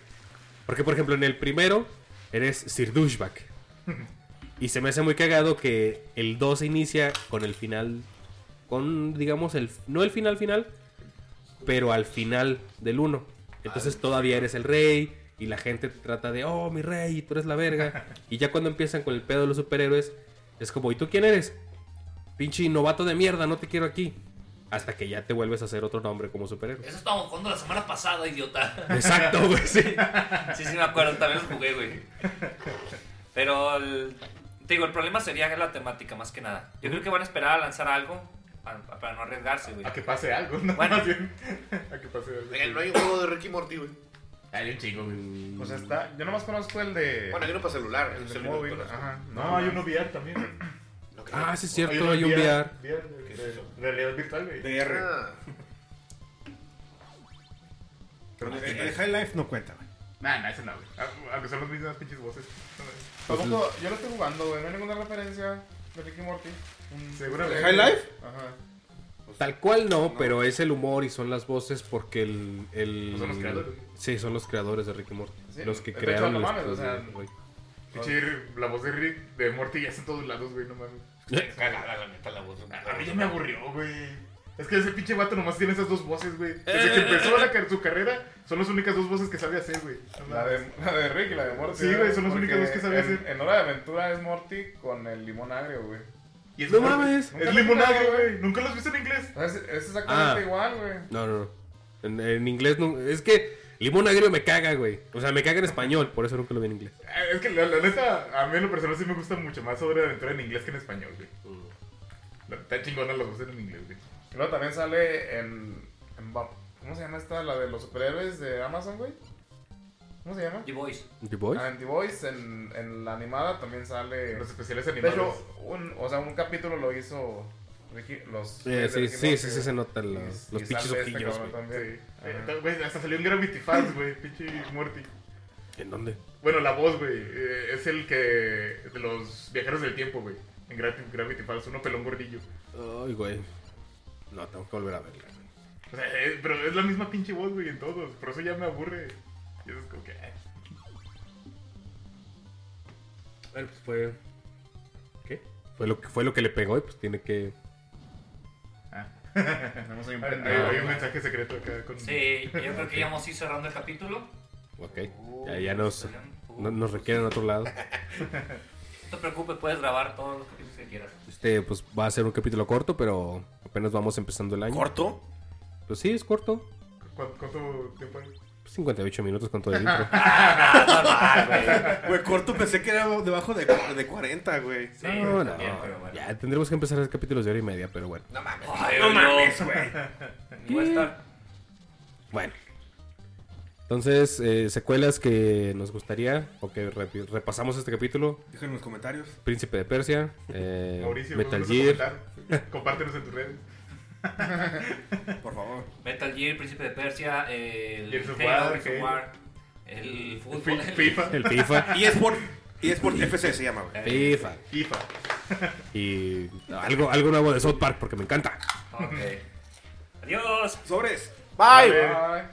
Porque, por ejemplo, en el primero eres Sir Douchebag. Y se me hace muy cagado que el 2 inicia con el final. Con, digamos, el no el final final, pero al final del 1. Entonces todavía eres el rey. Y la gente te trata de, oh, mi rey, tú eres la verga. Y ya cuando empiezan con el pedo de los superhéroes, es como, ¿y tú quién eres? Pinche novato de mierda, no te quiero aquí. Hasta que ya te vuelves a hacer otro nombre como superhéroe. Eso estábamos jugando la semana pasada, idiota. Exacto, güey, sí. Sí, sí, me acuerdo, también los jugué, güey. Pero, el, te digo, el problema sería la temática, más que nada. Yo creo que van a esperar a lanzar algo para, para no arriesgarse, güey. A que pase algo, ¿no? Bueno. Más bien. A que pase algo. Oigan, no hay un juego de Ricky Morty, güey. Hay un chingo, güey. Pues está. Yo nomás conozco el de. Bueno, hay uno para celular. el el móvil. Ajá. No, hay uno VR también. Creo. Ah, sí es cierto, hay un VR. VR de- de realidad virtual, güey. DR. Ah, Pero el, el High Life no cuenta, güey. Nah, nah, ese no, güey. Ah, Aunque son las mismas pinches voces. Tampoco- yo lo estoy jugando, güey. No hay ninguna referencia de Ricky Morty. Seguramente. ¿High Life? Ajá. Tal cual no, pero es el humor y son las voces porque el... el- Pues son los creadores. Sí, son los creadores de Ricky Morty. Sí, los que de hecho, crearon no el mames, o sea, la voz de Rick, de Morty ya está en todos lados, güey, no mames. Es cagada, la neta, la voz. A a mí ya me aburrió, güey. Es que ese pinche vato nomás tiene esas dos voces, güey. Desde que empezó la car- su carrera, son las únicas dos voces que sabe hacer, güey. La de, la de Rick y la de Morty. Sí, güey, son las únicas dos que sabía en, hacer. En Hora de Aventura es Morty con el limón agrio, güey. Y es No mames. Es limonagro, güey. Nunca lo has visto en inglés. Es, es exactamente Ah. igual, güey. No, no, no. En, en inglés no... Es que limón agrio me caga, güey. O sea, me caga en español, por eso nunca lo vi en inglés. Eh, Es que la, la neta, a mí en lo personal sí me gusta mucho más sobre aventura en inglés que en español, güey. La- Está chingona las voces en inglés, güey. Y luego también sale en, en ¿Cómo se llama esta? La de los superhéroes de Amazon, güey. ¿Cómo se llama? The Voice. ¿The Boys? Ah, en The Voice, en, en la animada también sale. Los especiales De animados. hecho, un, o sea, un capítulo lo hizo Ricky, los. Eh, de sí, sí, sí, sí, se notan los, los pinches este ojillos, güey. Sí. Eh, hasta salió en Gravity Falls, güey, pinche Morty. ¿En dónde? Bueno, la voz, güey, eh, es el que. de los viajeros del tiempo, güey. En Gravity, Gravity Falls, uno pelón gordillo. Ay, güey. No, tengo que volver a verla. güey. O sea, eh, pero es la misma pinche voz, güey, en todos. Por eso ya me aburre. Y eso es como que. eh. Bueno, pues fue... ¿Qué? Fue lo que, fue lo que le pegó y pues tiene que... Tenemos ahí un Hay, pendejo. hay un mensaje secreto acá con. Sí, yo creo que ya vamos a ir cerrando el capítulo. Ok. Ya, ya nos, no- nos requieren en otro lado. No te preocupes, puedes grabar todos los capítulos que quieras. Este, pues va a ser un capítulo corto, pero apenas vamos empezando el año. ¿Corto? Pues sí, es corto. ¿Cuánto, cuánto tiempo hay? 58 minutos con todo el intro. Güey. Güey, corto pensé que era debajo de, de 40, güey. Sí, no, no. también, pero bueno. Ya tendremos que empezar hacer capítulos de hora y media, pero bueno. No mames. Ay, No no. mames, güey. Bueno. Entonces, eh, secuelas que nos gustaría, o que repi- repasamos este capítulo. Déjenlo en los comentarios. Príncipe de Persia, eh, Mauricio, Metal ¿puedes Gear. Compártenos en tus redes. Por favor. Metal Gear, Príncipe de Persia, el Gears of Halo, War, Gears of Halo. War, el fútbol. Fi- FIFA. El FIFA. Y Sport. Y Sport FC se llama, güey. FIFA. FIFA. Y algo, algo nuevo de South Park, porque me encanta. Ok. Adiós. Sobres. Bye. Bye.